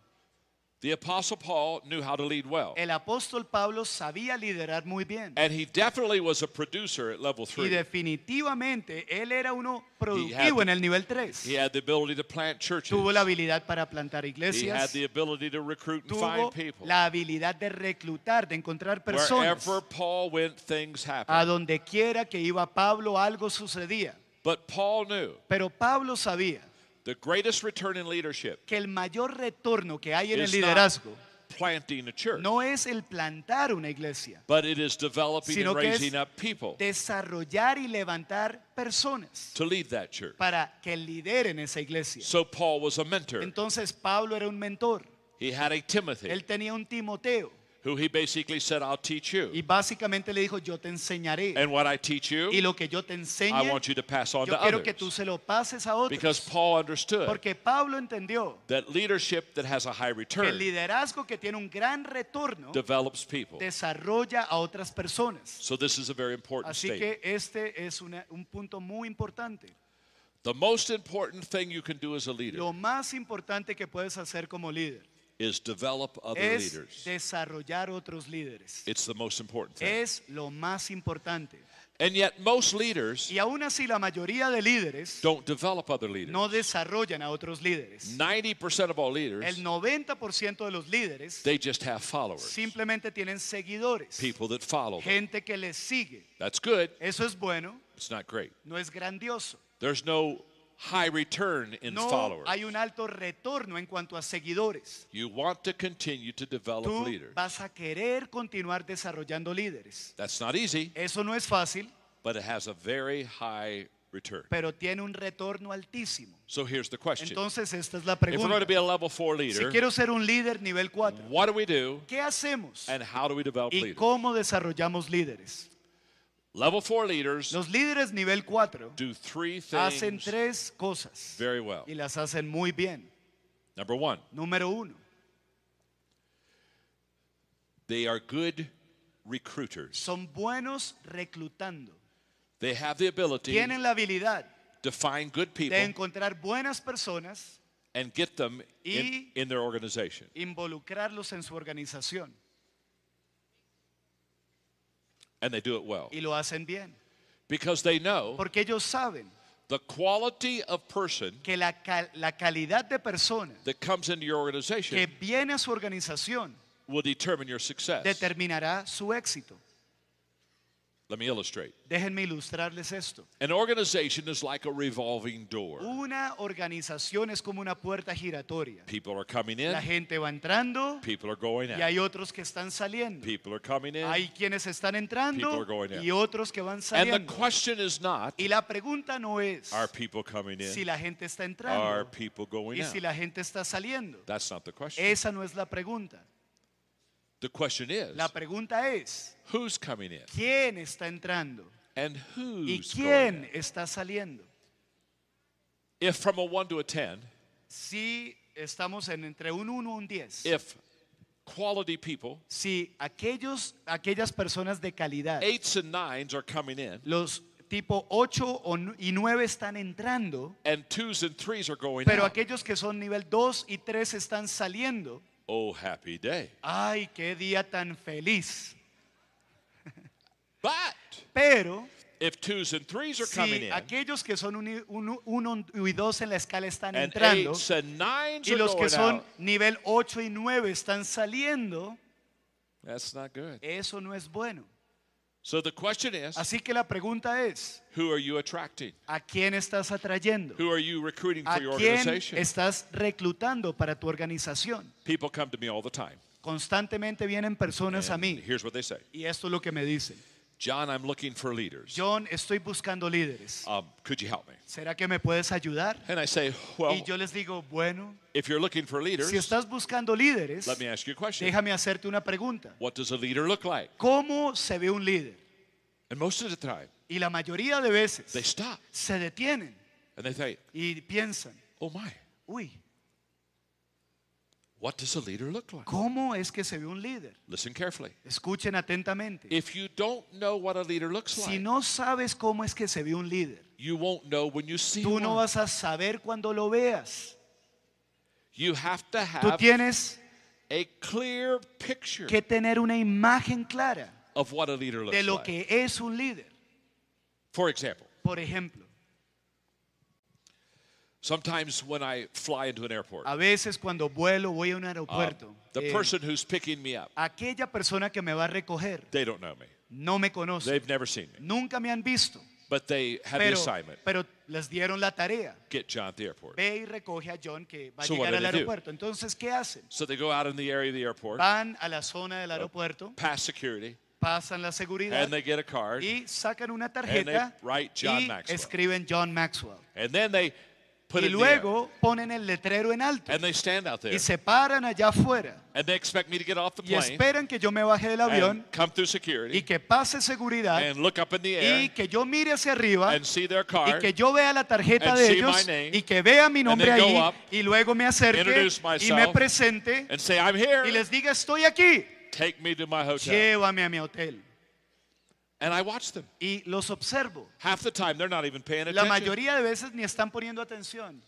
The Apostle Paul knew how to lead well. El apóstol Pablo sabía liderar muy bien. And he definitely was a producer at level Y three. definitivamente él era uno productivo en el nivel 3. He had the ability to plant churches. Tuvo la habilidad para plantar He had iglesias. the ability to recruit and find people. la habilidad de reclutar, de encontrar personas. Wherever Paul went, things A donde quiera que iba Pablo, algo sucedía. But Paul knew Pero Pablo sabía the greatest return in leadership que el mayor retorno que hay en el is not liderazgo planting a church, no es el plantar una iglesia, but it is developing Sino and que es raising up people desarrollar y levantar personas to lead that church. para que lideren esa iglesia. So Paul was a mentor. Entonces Pablo era un mentor. He had a Timothy Él tenía un Timoteo who he basically said, I'll teach you. y básicamente le dijo, yo te enseñaré. And what I teach you, Y lo que yo te I want you to pass on yo to quiero que tú others. se lo pases a Because otros. Paul understood Porque Pablo entendió that leadership that has a high que el return liderazgo que tiene un gran retorno develops people. desarrolla a otras personas. So this is a very important Así statement. que este es una- un punto muy importante. The most important thing you can do as a leader Lo más importante que puedes hacer como líder is develop other es leaders. desarrollar otros líderes. It's the most important thing. Es lo más importante. And yet most leaders Y aún así la mayoría de líderes don't develop other leaders. no desarrollan a otros líderes. 90% of all leaders, El 90% de los líderes they just have followers. simplemente tienen seguidores, People that follow them. gente que les sigue. That's good. Eso es bueno, It's not great. no es grandioso. There's no high return in No followers. hay un alto retorno en cuanto a seguidores. You want to continue to develop Tú leaders. vas a querer continuar desarrollando líderes. That's not easy, Eso no es fácil, but it has a very high return. pero tiene un retorno altísimo. So here's the question. Entonces esta es la If we're going pregunta. to be a level four Si leader, quiero ser un líder nivel 4, what do we do ¿qué hacemos? and how do we develop ¿Y leaders? cómo desarrollamos líderes? Level four leaders Los líderes nivel 4 do three hacen things tres cosas very well. y las hacen muy bien. Number one, Número uno, they are good recruiters. son buenos reclutando. They have the ability Tienen la habilidad to find good de people encontrar buenas personas, and get them in, Y- in their organization. involucrarlos en su organización And they do it well. y lo hacen bien. Because they know Porque ellos saben the quality of person que la, cal- la calidad de persona that comes into your que organization viene a su organización will determine your success. determinará su éxito. Let me illustrate. Déjenme ilustrarles esto. An organization is like a revolving door. Una organización es como una puerta giratoria. People are coming in, La gente va entrando people are going y out. hay otros que están saliendo. People are coming in. Hay quienes están People entrando are going out. y otros que van And the saliendo. question is not, Y la pregunta no es are people coming si in? la gente está Are entrando people going y si out? la gente está saliendo. That's not the question. Esa no es la pregunta. The question is, La pregunta es, who's coming in? ¿quién está entrando? And ¿Y who's going quién out? está saliendo? If from a 1 to a 10, Si estamos en entre un 1 y un 10. if quality people, Si aquellos, aquellas personas de calidad, eights and nines are coming in, los tipo 8 y 9 están entrando, and twos and threes are going pero out, aquellos que son nivel 2 y 3 están saliendo, oh, happy day. ay, qué día tan feliz. But Pero if twos and threes are coming si in, aquellos que son 1 y 2 en la escala están and entrando eights and nines y are los que going son out, nivel 8 y 9 están saliendo, that's not good. eso no es bueno. So the question is, Así que la pregunta es, who are you attracting? ¿a quién estás atrayendo? Who are you recruiting ¿A for your quién organization? estás reclutando para tu organización? People come to me all the time. Constantemente vienen personas a And mí here's what they say. y esto es lo que me dicen. John, I'm looking for leaders. John, estoy buscando líderes. Um, could you help me? ¿Será que me puedes ayudar? And I say, well, Y yo les digo, bueno, if you're looking for leaders, si estás buscando líderes, let me ask you a question. déjame hacerte una pregunta. What does a leader look like? ¿Cómo se ve un líder? And most of the time, Y la mayoría de veces they stop se detienen and they think, y piensan, oh my, uy, what does a leader look like? ¿cómo es que se ve un líder? Listen carefully. Escuchen atentamente. If you don't know what a leader looks Si no sabes cómo es que se ve un líder, you won't know when you see tú no one. vas a saber cuando lo veas. You have to Tú have tienes a clear picture que tener una imagen clara of what a leader looks de lo like. que es un líder. For example, Por ejemplo, sometimes when I fly into an airport, a veces cuando vuelo voy a un um, aeropuerto, the eh, person who's picking me up, aquella persona que me va a recoger they don't know me. no me conoce, They've never seen me. nunca me han visto, But they had the Pero, assignment pero les dieron la tarea. get John at the airport. Ve y recoge a John que va a So what llegar do al they do? aeropuerto. Entonces, ¿qué hacen? So they go out in the area of the airport, Van a la zona del aeropuerto, past security, pasan la seguridad and they get a card. y sacan una And tarjeta they write John y Maxwell. escriben John Maxwell. And then they put Y it luego ponen el letrero en alto And they stand out there. y se paran allá afuera And they expect me to get off the y plane esperan que yo me baje del avión and come through y security que pase seguridad and look up in the y air que yo mire hacia arriba and see their y card, que yo vea la tarjeta and de see ellos my name, y que vea mi nombre ahí up, y luego me acerque y me presente and say, I'm here. y les diga estoy aquí, Take me to my hotel. llévame a mi hotel. And I watch them. Y los observo. Half the time, they're not even paying La attention. mayoría de veces ni están poniendo atención.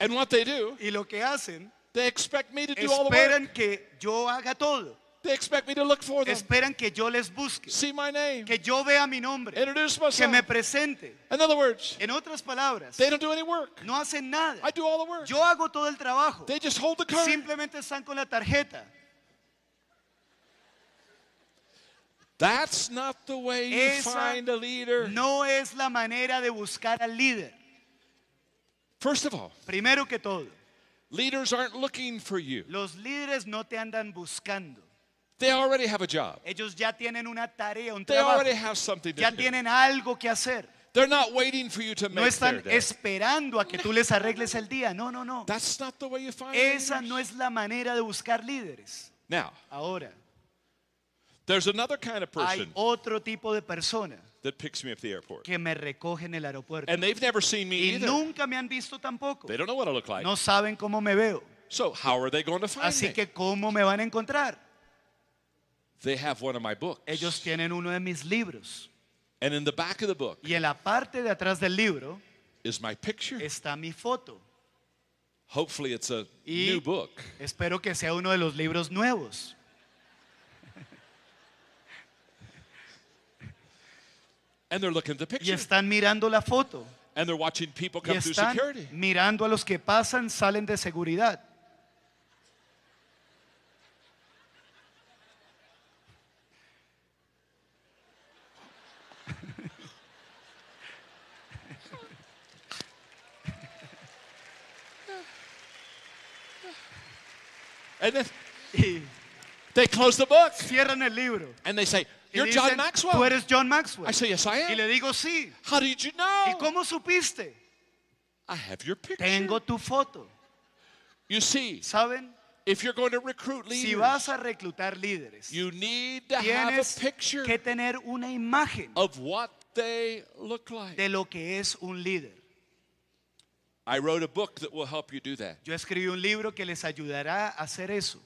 And what they do, Y lo que hacen, they expect me to do all the work. esperan que yo haga todo. They expect me to look for them, Esperan que yo les busque, see my name, que yo vea mi nombre, introduce que me presente. In other words, En otras palabras, they don't do any work. no hacen nada. I do all the work. Yo hago todo el trabajo. They just hold the card. Simplemente están con la tarjeta. That's not the way you Esa find a leader. No es la manera de buscar al líder. First of all, Primero que todo, leaders aren't looking for you. los líderes no te andan buscando. They already have a job. Ellos ya tienen una tarea, un They trabajo. already have something to Ya do. tienen algo que hacer. They're not waiting for you to No make están their day. esperando a que tú les arregles el día. No, no, no. That's not the way you find Esa leaders. no es la manera de buscar líderes. Now, Ahora, there's another kind of hay person otro tipo de persona that picks me up at the airport. que me recoge en el aeropuerto. And they've never seen me Y either. nunca me han visto tampoco. They don't know what I look like. No saben cómo me veo. So how are they going to find Así me? que, ¿cómo me van a encontrar? They have one of my books. Ellos tienen uno de mis libros. And in the back of the book Y en la parte de atrás del libro is my picture. está mi foto. Hopefully it's a Y new book. espero que sea uno de los libros nuevos. And they're looking at the Y picture. están mirando la foto. And they're watching people come Y come through están security. mirando a los que pasan, salen de seguridad. And then Y they close the book. cierran el libro. And they say, Y You're dicen, John Tú Maxwell. eres John Maxwell. I say, Yes, I Y am. le digo, sí. How did you ¿Y know? cómo supiste? I have your picture. Tengo tu foto. You see, ¿Saben? if you're going to recruit Si vas a reclutar líderes, you need to have a picture que tener una imagen of what they look like. de lo que es un líder. I wrote a book that will help you do that. Yo escribí un libro que les ayudará a hacer eso.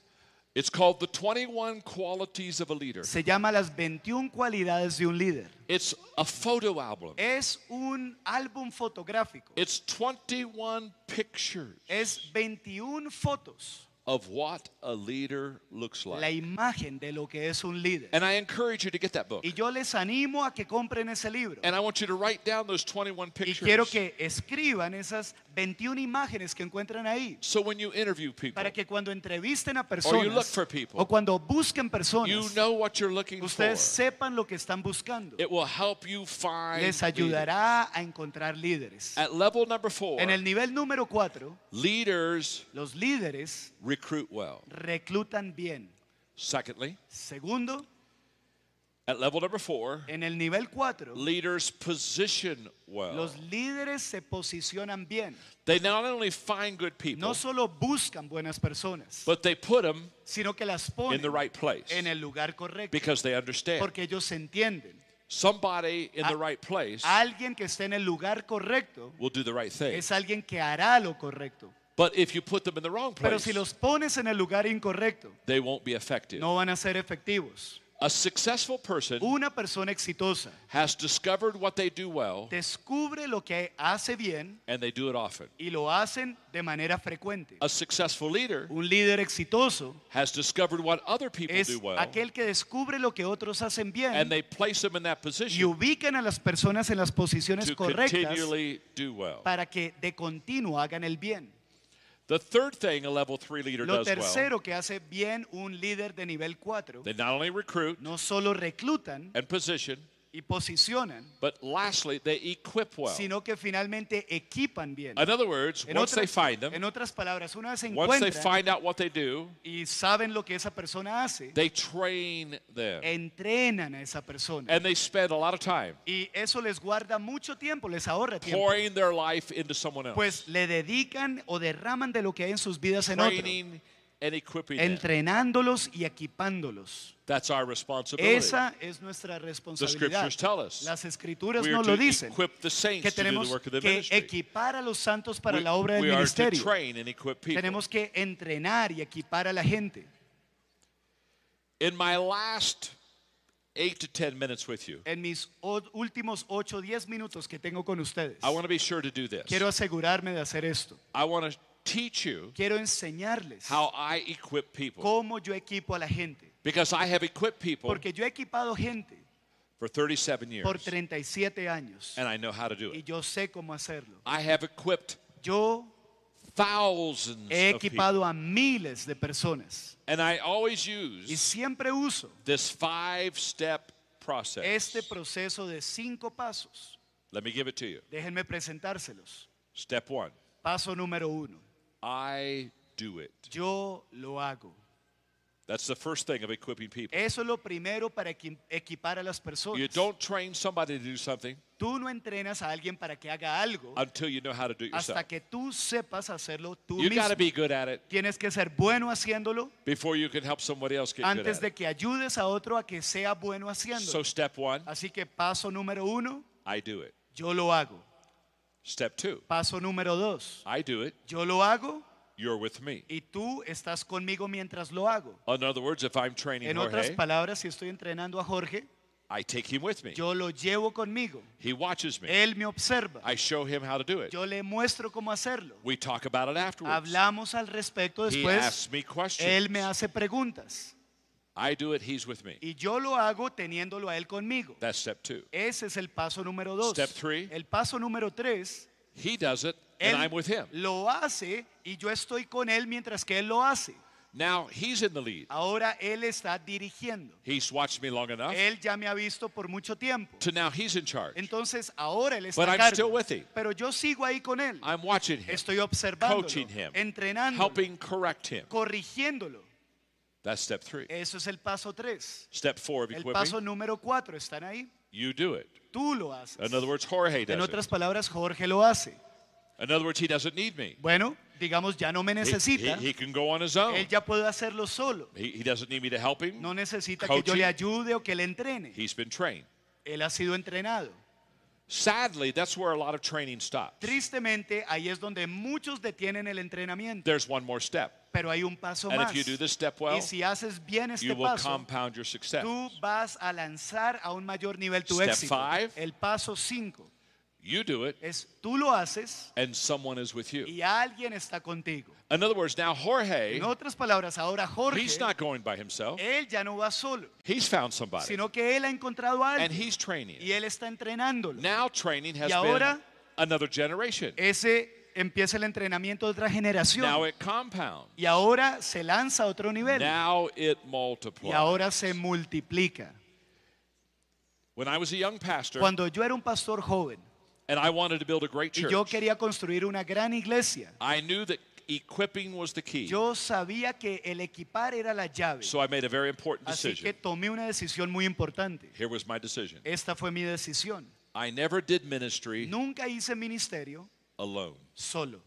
It's called The 21 Qualities of a Leader. Se llama Las 21 cualidades de un líder. It's a photo album. Es un álbum fotográfico. It's 21 pictures Es 21 fotos. Of what a leader looks like. La imagen de lo que es un líder. And I encourage you to get that book. Y yo les animo a que compren ese libro. And I want you to write down those 21 pictures. Y quiero que escriban esas 21 imágenes que encuentran ahí. So when you interview people, Para que cuando entrevisten a personas Or you look for people. o cuando busquen personas, you know what you're looking for. ustedes sepan lo que están buscando. It will help you find Les leaders. ayudará a encontrar líderes. At level number four, En el nivel número 4, leaders los líderes recruit well. reclutan bien. Secondly, Segundo, at level number four, en el nivel cuatro, leaders position well. los líderes se posicionan bien. They not only find good people, No solo buscan buenas personas, but they put them sino que las ponen in the right place en el lugar correcto. because they understand. Porque ellos entienden. Somebody in the right place Alguien que esté en el lugar correcto will do the right thing. es alguien que hará lo correcto. But if you put them in the wrong Pero place, si los pones en el lugar incorrecto, they won't be effective. no van a ser efectivos. A successful person Una persona exitosa has discovered what they do well descubre lo que hace bien and they do it often. y lo hacen de manera frecuente. A successful leader Un líder exitoso has discovered what other people es do well aquel que descubre lo que otros hacen bien and they place them in that y position ubican a las personas en las posiciones to correctas continually do well. para que de continuo hagan el bien. The third thing a level three leader Lo does well, tercero que hace bien un líder de nivel 4, they not only recruit no solo reclutan and position, y posicionan, but lastly, they equip well. sino que finalmente equipan bien. In other words, En once they otras, find them, en otras palabras, una vez once they find out what they do, y saben lo que esa persona hace, they train them. entrenan a esa persona. And they spend a lot of time Y eso les guarda mucho tiempo, les ahorra tiempo. pouring their life into someone else, Pues le dedican o derraman de lo que hay en sus vidas en otro, and equipping them. entrenándolos y equipándolos. That's our responsibility. Esa es nuestra The responsabilidad. scriptures tell us Las escrituras we are nos to lo dicen, equip the saints que to do the tenemos work of the que ministry. equipar a los santos para We, la obra del we are to ministerio. train and equip people. Tenemos que entrenar y equipar a la gente. In my last eight to ten minutes with you, En mis o- últimos 8 o 10 minutos que tengo con ustedes, I want to be sure to do this. quiero asegurarme de hacer esto. I want to teach you Quiero enseñarles how I equip people. cómo yo equipo a la gente. Because I have equipped people Porque yo he equipado gente for 37 years. por 37 años And I know how to do y it. yo sé cómo hacerlo. I have equipped Yo thousands he of people. equipado a miles de personas And I always y use siempre uso this five step process. este proceso de cinco pasos. Let me give it to you. Déjenme presentárselos. Step one Paso número uno. I do it. Yo lo hago. That's the first thing of equipping people. Eso es lo primero para equi- equipar a las You personas. don't train somebody to do something Tú no entrenas a alguien para que haga algo until you know how to do it yourself. hasta que tú sepas hacerlo tú You got to mismo. be good at it Tienes que ser bueno haciéndolo before you can help somebody else get good antes at de it. que ayudes a otro a que sea bueno haciéndolo. So step one, Así que paso número uno, I do it. yo lo hago. Step two, Paso número dos, I do it. yo lo hago You're with me. y tú estás conmigo mientras lo hago. In other words, if I'm training En otras Jorge, palabras, si estoy entrenando a Jorge, I take him with me. yo lo llevo conmigo. He watches me. Él me observa. I show him how to do it. Yo le muestro cómo hacerlo. We talk about it afterwards. Hablamos al respecto He después. asks me questions. Él me hace preguntas I do it, he's with me. y yo lo hago teniéndolo a él conmigo. That's step two. Ese es el paso número dos. Step three. El paso número tres, He does it, and I'm with him. lo hace y yo estoy con él mientras que él lo hace. Now he's in the lead. Ahora él está dirigiendo. He's watched me long enough Él ya me ha visto por mucho tiempo. to now he's in charge. Entonces ahora él está But a I'm still with him. Pero yo sigo ahí con él. I'm watching him, Estoy observándolo, coaching him, entrenando, helping correct him. corrigiéndolo. That's step three. Eso es el paso 3. Step four of El equipping, paso número 4, ¿están ahí? you do it. Tú lo haces. In other words, Jorge does En otras it. palabras, Jorge lo hace. In other words, he doesn't need me. Bueno, digamos, ya no me He, necesita. he- he can go on his own. Él ya puede hacerlo solo. He, he doesn't need me to help him. No necesita que yo Coaching. le ayude o que le entrene. He's been trained. Él ha sido entrenado. Sadly, that's where a lot of training stops. Tristemente, ahí es donde muchos detienen el entrenamiento. There's one more step. Pero hay un paso And más. if you do this step well, y si haces bien este you will paso, compound your success. tú vas a lanzar a un mayor nivel tu Step éxito. five. El paso 5 You do it, es tú lo haces and someone is with you. y alguien está contigo. In other words, now Jorge, En otras palabras, ahora Jorge, he's not going by himself. él ya no va solo, He's found somebody, sino que él ha encontrado a and alguien he's training. y él está entrenándolo. Now training has Y ahora- been another generation. Ese empieza el entrenamiento de otra generación Now it compounds. y ahora se lanza a otro nivel Now it y multiplies. ahora se multiplica. When I was a young pastor, Cuando yo era un pastor joven and I wanted to build a great y church, yo quería construir una gran iglesia, I knew that equipping was the key. yo sabía que el equipar era la llave. So I made a very important Así que decision. tomé una decisión muy importante. Here was my decision. Esta fue mi decisión. I never did ministry Nunca hice ministerio alone. solo.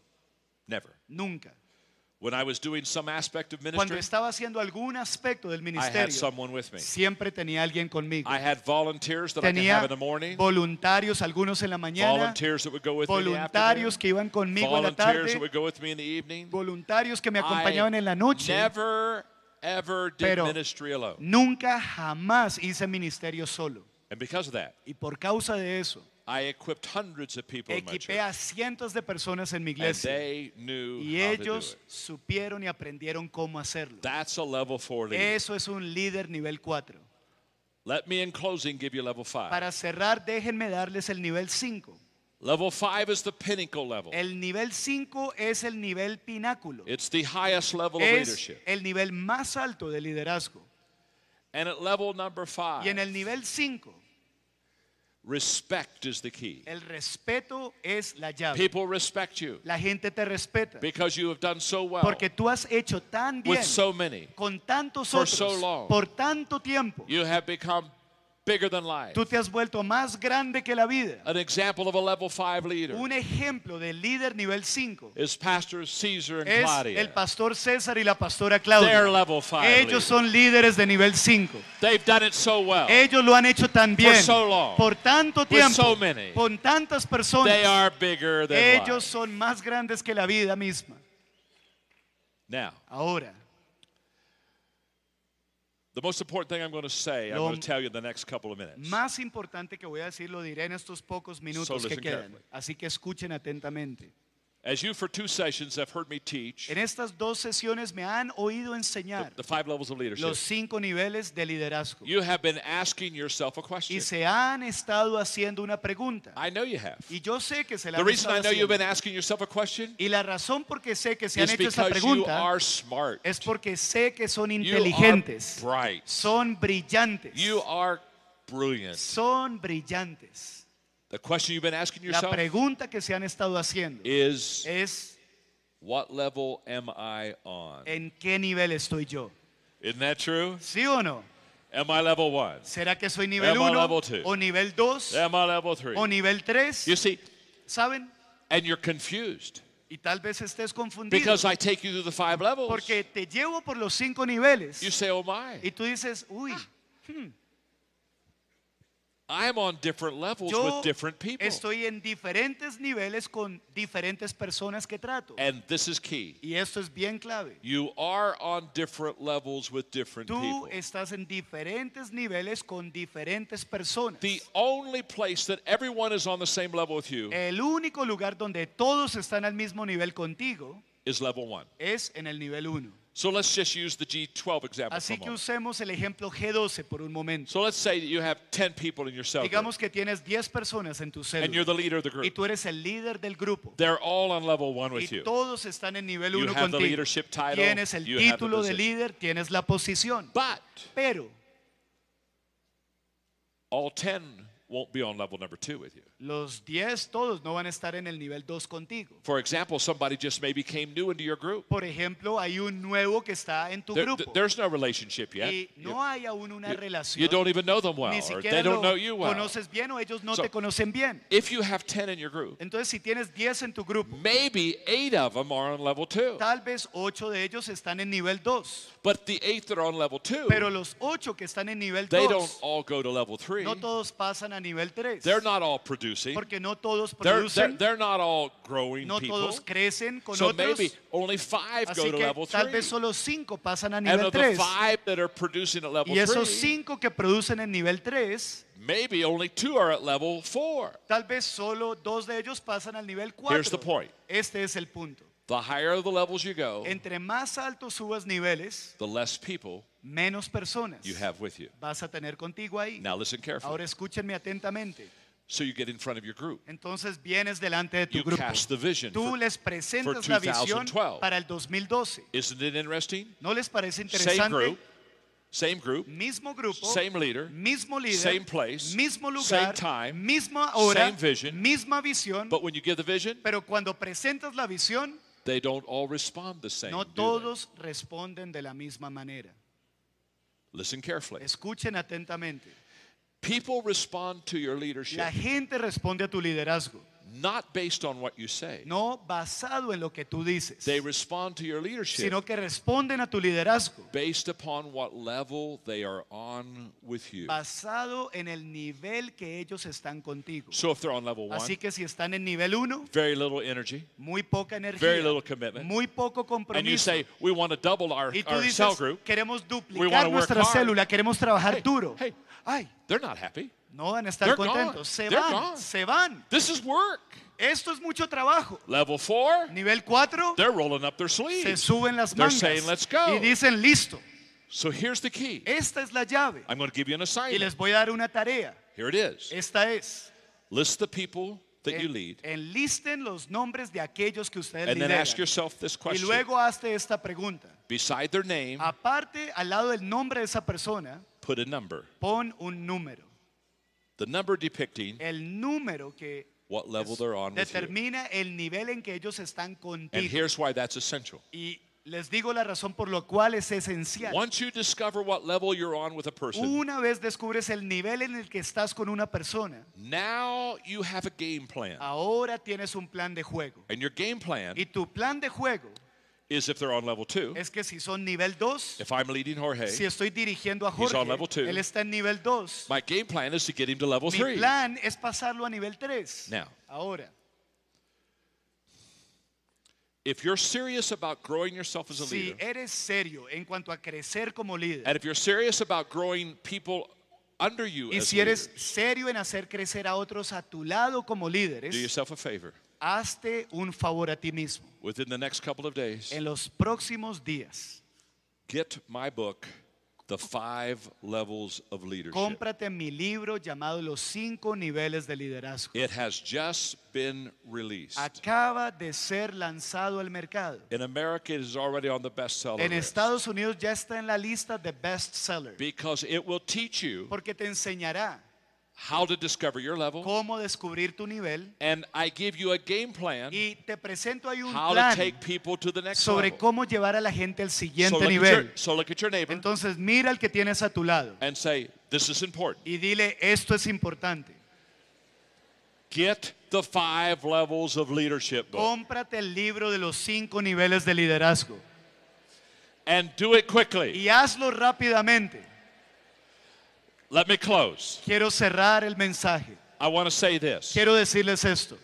Never. Nunca. When I was doing some aspect of Cuando ministry, estaba haciendo algún aspecto del I had ministerio, someone with me. siempre tenía alguien conmigo. I had volunteers that I could Tenía have in the morning, voluntarios, algunos en la mañana, volunteers that would go with me in the voluntarios afternoon, que iban conmigo en la volunteers that tarde, would go with me in the evening. voluntarios que me acompañaban en la noche. never ever did Pero ministry alone. nunca jamás hice ministerio solo. And because of that, Y por causa de eso, I equipped hundreds of people in my equipé a cientos de personas en mi And iglesia. they knew Y how to do ellos it. supieron y aprendieron cómo hacerlo. That's a level four leader. Eso es un líder nivel 4. Let me, in closing, give you level five. Para cerrar, déjenme darles el nivel 5. Level five is the pinnacle level. El nivel 5 es el nivel pináculo. It's the highest level of Es leadership. el nivel más alto de liderazgo. And at level number Y en five, el nivel 5, respect is the key. el respeto es la llave. People respect you La gente te respeta because you have done so well porque tú has hecho tan bien with so many. con tantos for otros so long. por tanto tiempo. You have become bigger than life. Tú te has vuelto más grande que la vida. An example of a level five leader Un ejemplo de líder nivel 5 is Pastor Caesar and es Claudia. el pastor César y la pastora They're Claudia. level five. Ellos leaders. son líderes de nivel 5. They've done it so well. Ellos lo han hecho tan bien so long. por tanto With tiempo, so many. con tantas They personas. are bigger than Ellos life. son más grandes que la vida misma. Now, Ahora, the most important thing I'm going to say, I'm Lo- going to tell you in the next couple of minutes. más importante que voy a decir lo diré en estos pocos minutos So que listen quedan. carefully. Así que escuchen atentamente. As you, for two sessions, have heard me teach En estas dos sesiones me han oído enseñar the five levels of leadership, los cinco niveles de liderazgo. you have been asking yourself a Y question. se han estado haciendo una pregunta. I know you have. Y yo sé que se la The han reason I know you've been haciendo. asking yourself a question Y la razón por qué sé que se han hecho esta because you pregunta are smart. es porque sé que son You are inteligentes, bright. son brillantes, You are brilliant. son brillantes. The question you've been asking La yourself pregunta que se han estado haciendo is es what level am I on? ¿en qué nivel estoy yo? Isn't that true? ¿Sí o no? Am I level one? ¿Será que soy nivel Am I 1 level two? o nivel 2 Am I level three? o nivel 3? You see, ¿Saben? and you're confused Y tal vez estés confundido because I take you through the five levels. porque te llevo por los cinco niveles You say, oh my, y tú dices, uy, hmm, I'm on different levels yo with different people. estoy en diferentes niveles con diferentes personas que trato. And this is key. Y esto es bien clave. You are on different levels with different Tú people. estás en diferentes niveles con diferentes personas. The only place that everyone is on the same level with you El único lugar donde todos están al mismo nivel contigo is level one. es en el nivel 1. So let's just use the G12 example. Así que usemos el ejemplo G12 por un momento. So let's say that you have 10 people in your cell Digamos que tienes 10 personas en tu and you're the leader of the group. y tú eres el líder del grupo. They're all on level one with Y you. todos están en nivel You 1 have the leadership title, Tienes el you título de líder, tienes la posición. But Pero all 10 won't be on level number two with you. Los 10 todos no van a estar en el nivel 2 contigo. For example, somebody just maybe came new into your group. Por ejemplo, hay un nuevo que está en tu There- grupo there's no relationship yet. y You- no hay aún una relación. you don't even know them well, Ni or siquiera they don't know you well. conoces bien o ellos no So- te conocen bien. If you have 10 in your group, Entonces, si tienes 10 en tu grupo, maybe eight of them are on level two. tal vez 8 de ellos están en nivel 2. But the eight that are on level two, Pero los 8 que están en nivel they don't 2, all go to level three. no todos pasan a nivel 3. They're not all producing. Porque no todos They're, they're, producen, they're not all growing no people. todos crecen con So otros. maybe only five Así go to que level tal three. vez solo 5 pasan a And nivel of the 3. five that are producing at level Y esos three, 5 que producen en nivel 3, maybe only two are at level four. tal vez solo dos de ellos pasan al nivel Here's the 4. point. Este es el punto. The higher the levels you go, Entre más subas niveles, the less people menos personas you have with you. vas a tener contigo ahí. Now listen carefully. Ahora escúchenme atentamente. So you get in front of your group. Entonces vienes delante de tu You grupo. cast the vision Tú for- les presentas la visión 2012. para el 2012. Isn't it interesting? ¿No les parece Same interesante? group, same group, Mismo grupo, same leader, mismo líder, same place, mismo same lugar, time, misma hora, same vision. misma visión, but when you give the vision, pero cuando presentas la visión, they don't all respond the same. no todos responden de la misma manera. Listen carefully. Escuchen atentamente. People respond to your leadership. La gente responde a tu liderazgo not based on what you say. no basado en lo que tú dices, They respond to your leadership sino que responden a tu liderazgo based upon what level they are on with you. basado en el nivel que ellos están contigo. So if they're on level one, Así que si están en nivel 1, very little energy, muy poca energía. very little commitment, muy poco compromiso. and you say, we want to double our, Y tú our dices, cell group, queremos duplicar nuestra célula, queremos trabajar Hey, duro. hey. Ay, they're not happy. No van a estar They're gone. contentos. Se They're van, gone. se van. This is work. Esto es mucho trabajo. Level four, Nivel 4, they're rolling up their se sleeves. suben las They're mangas saying, "Let's go." y dicen, listo, So here's the key. esta es la llave. I'm going to give you an Y assignment. les voy a dar una tarea. Here it is. Esta es, List the people that you lead, enlisten los nombres de aquellos que ustedes and then ask lideran. yourself this Y question. luego hazte esta pregunta. Beside their name, Aparte, al lado del nombre de esa persona, put a number. pon un número. The number depicting El número que what level they're on with you. determina el nivel en que ellos están And contigo. here's why that's essential. Y les digo la razón por lo cual es esencial. Once you discover what level you're on with a person, Una vez descubres el nivel en el que estás con una persona, now you have a game plan. ahora tienes un plan de juego. And your game plan Y tu plan de juego is if they're on level two, es que si son nivel 2, if I'm leading Jorge, si estoy dirigiendo a He's Jorge, on level two. él está en nivel 2. my game plan is to get him to level Mi three. plan es pasarlo a nivel 3. Now. Ahora, If you're serious about growing yourself as a si leader, eres serio en cuanto a crecer como líder, and if you're serious about growing people under you y as si eres leaders, serio en hacer crecer a otros a tu lado como do líderes, yourself a favor. Hazte un favor a ti mismo. Within the next couple of days, En los próximos días, get my book, The Five Levels of Leadership. cómprate mi libro llamado Los cinco niveles de liderazgo. It has just been released. Acaba de ser lanzado al mercado. In America, it is already on the bestseller En Estados Unidos ya está en la lista de bestseller because it will teach you porque te enseñará how to discover your level, cómo descubrir tu nivel and I give you a game plan y te presento ahí un how to plan take people to the next sobre level. cómo llevar a la gente al siguiente nivel. your, so look at your neighbor Entonces mira al que tienes a tu lado and say, "This is important." y dile, esto es importante. Get the five levels of leadership book Cómprate el libro de los cinco niveles de liderazgo and do it quickly. y hazlo rápidamente. Let me close. Quiero cerrar el mensaje. I want to say this. Quiero decirles esto.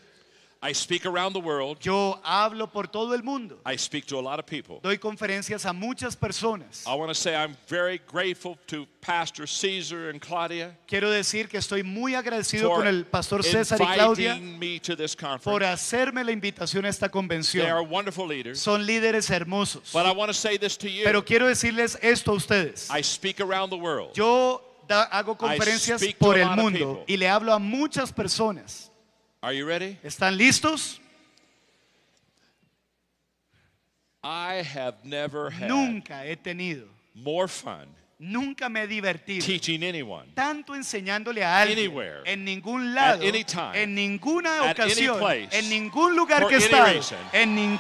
I speak around the world. Yo hablo por todo el mundo. I speak to a lot of people. Doy conferencias a muchas personas. I want to say I'm very grateful to Pastor Caesar and Claudia Quiero decir que estoy muy agradecido con el pastor César y Claudia inviting me to this por hacerme la invitación a esta They are convención. wonderful leaders. Son líderes hermosos. But I want to say this to you. Pero quiero decirles esto a ustedes. I speak around the world. Yo da- hago conferencias por el mundo y le hablo a muchas personas. Are you ready? ¿Están listos? I have never had Nunca he tenido, more fun nunca me he divertido teaching anyone tanto enseñándole a alguien Anywhere, en ningún lado, any time, en ninguna at ocasión, place, en ningún lugar que he estado, en ningún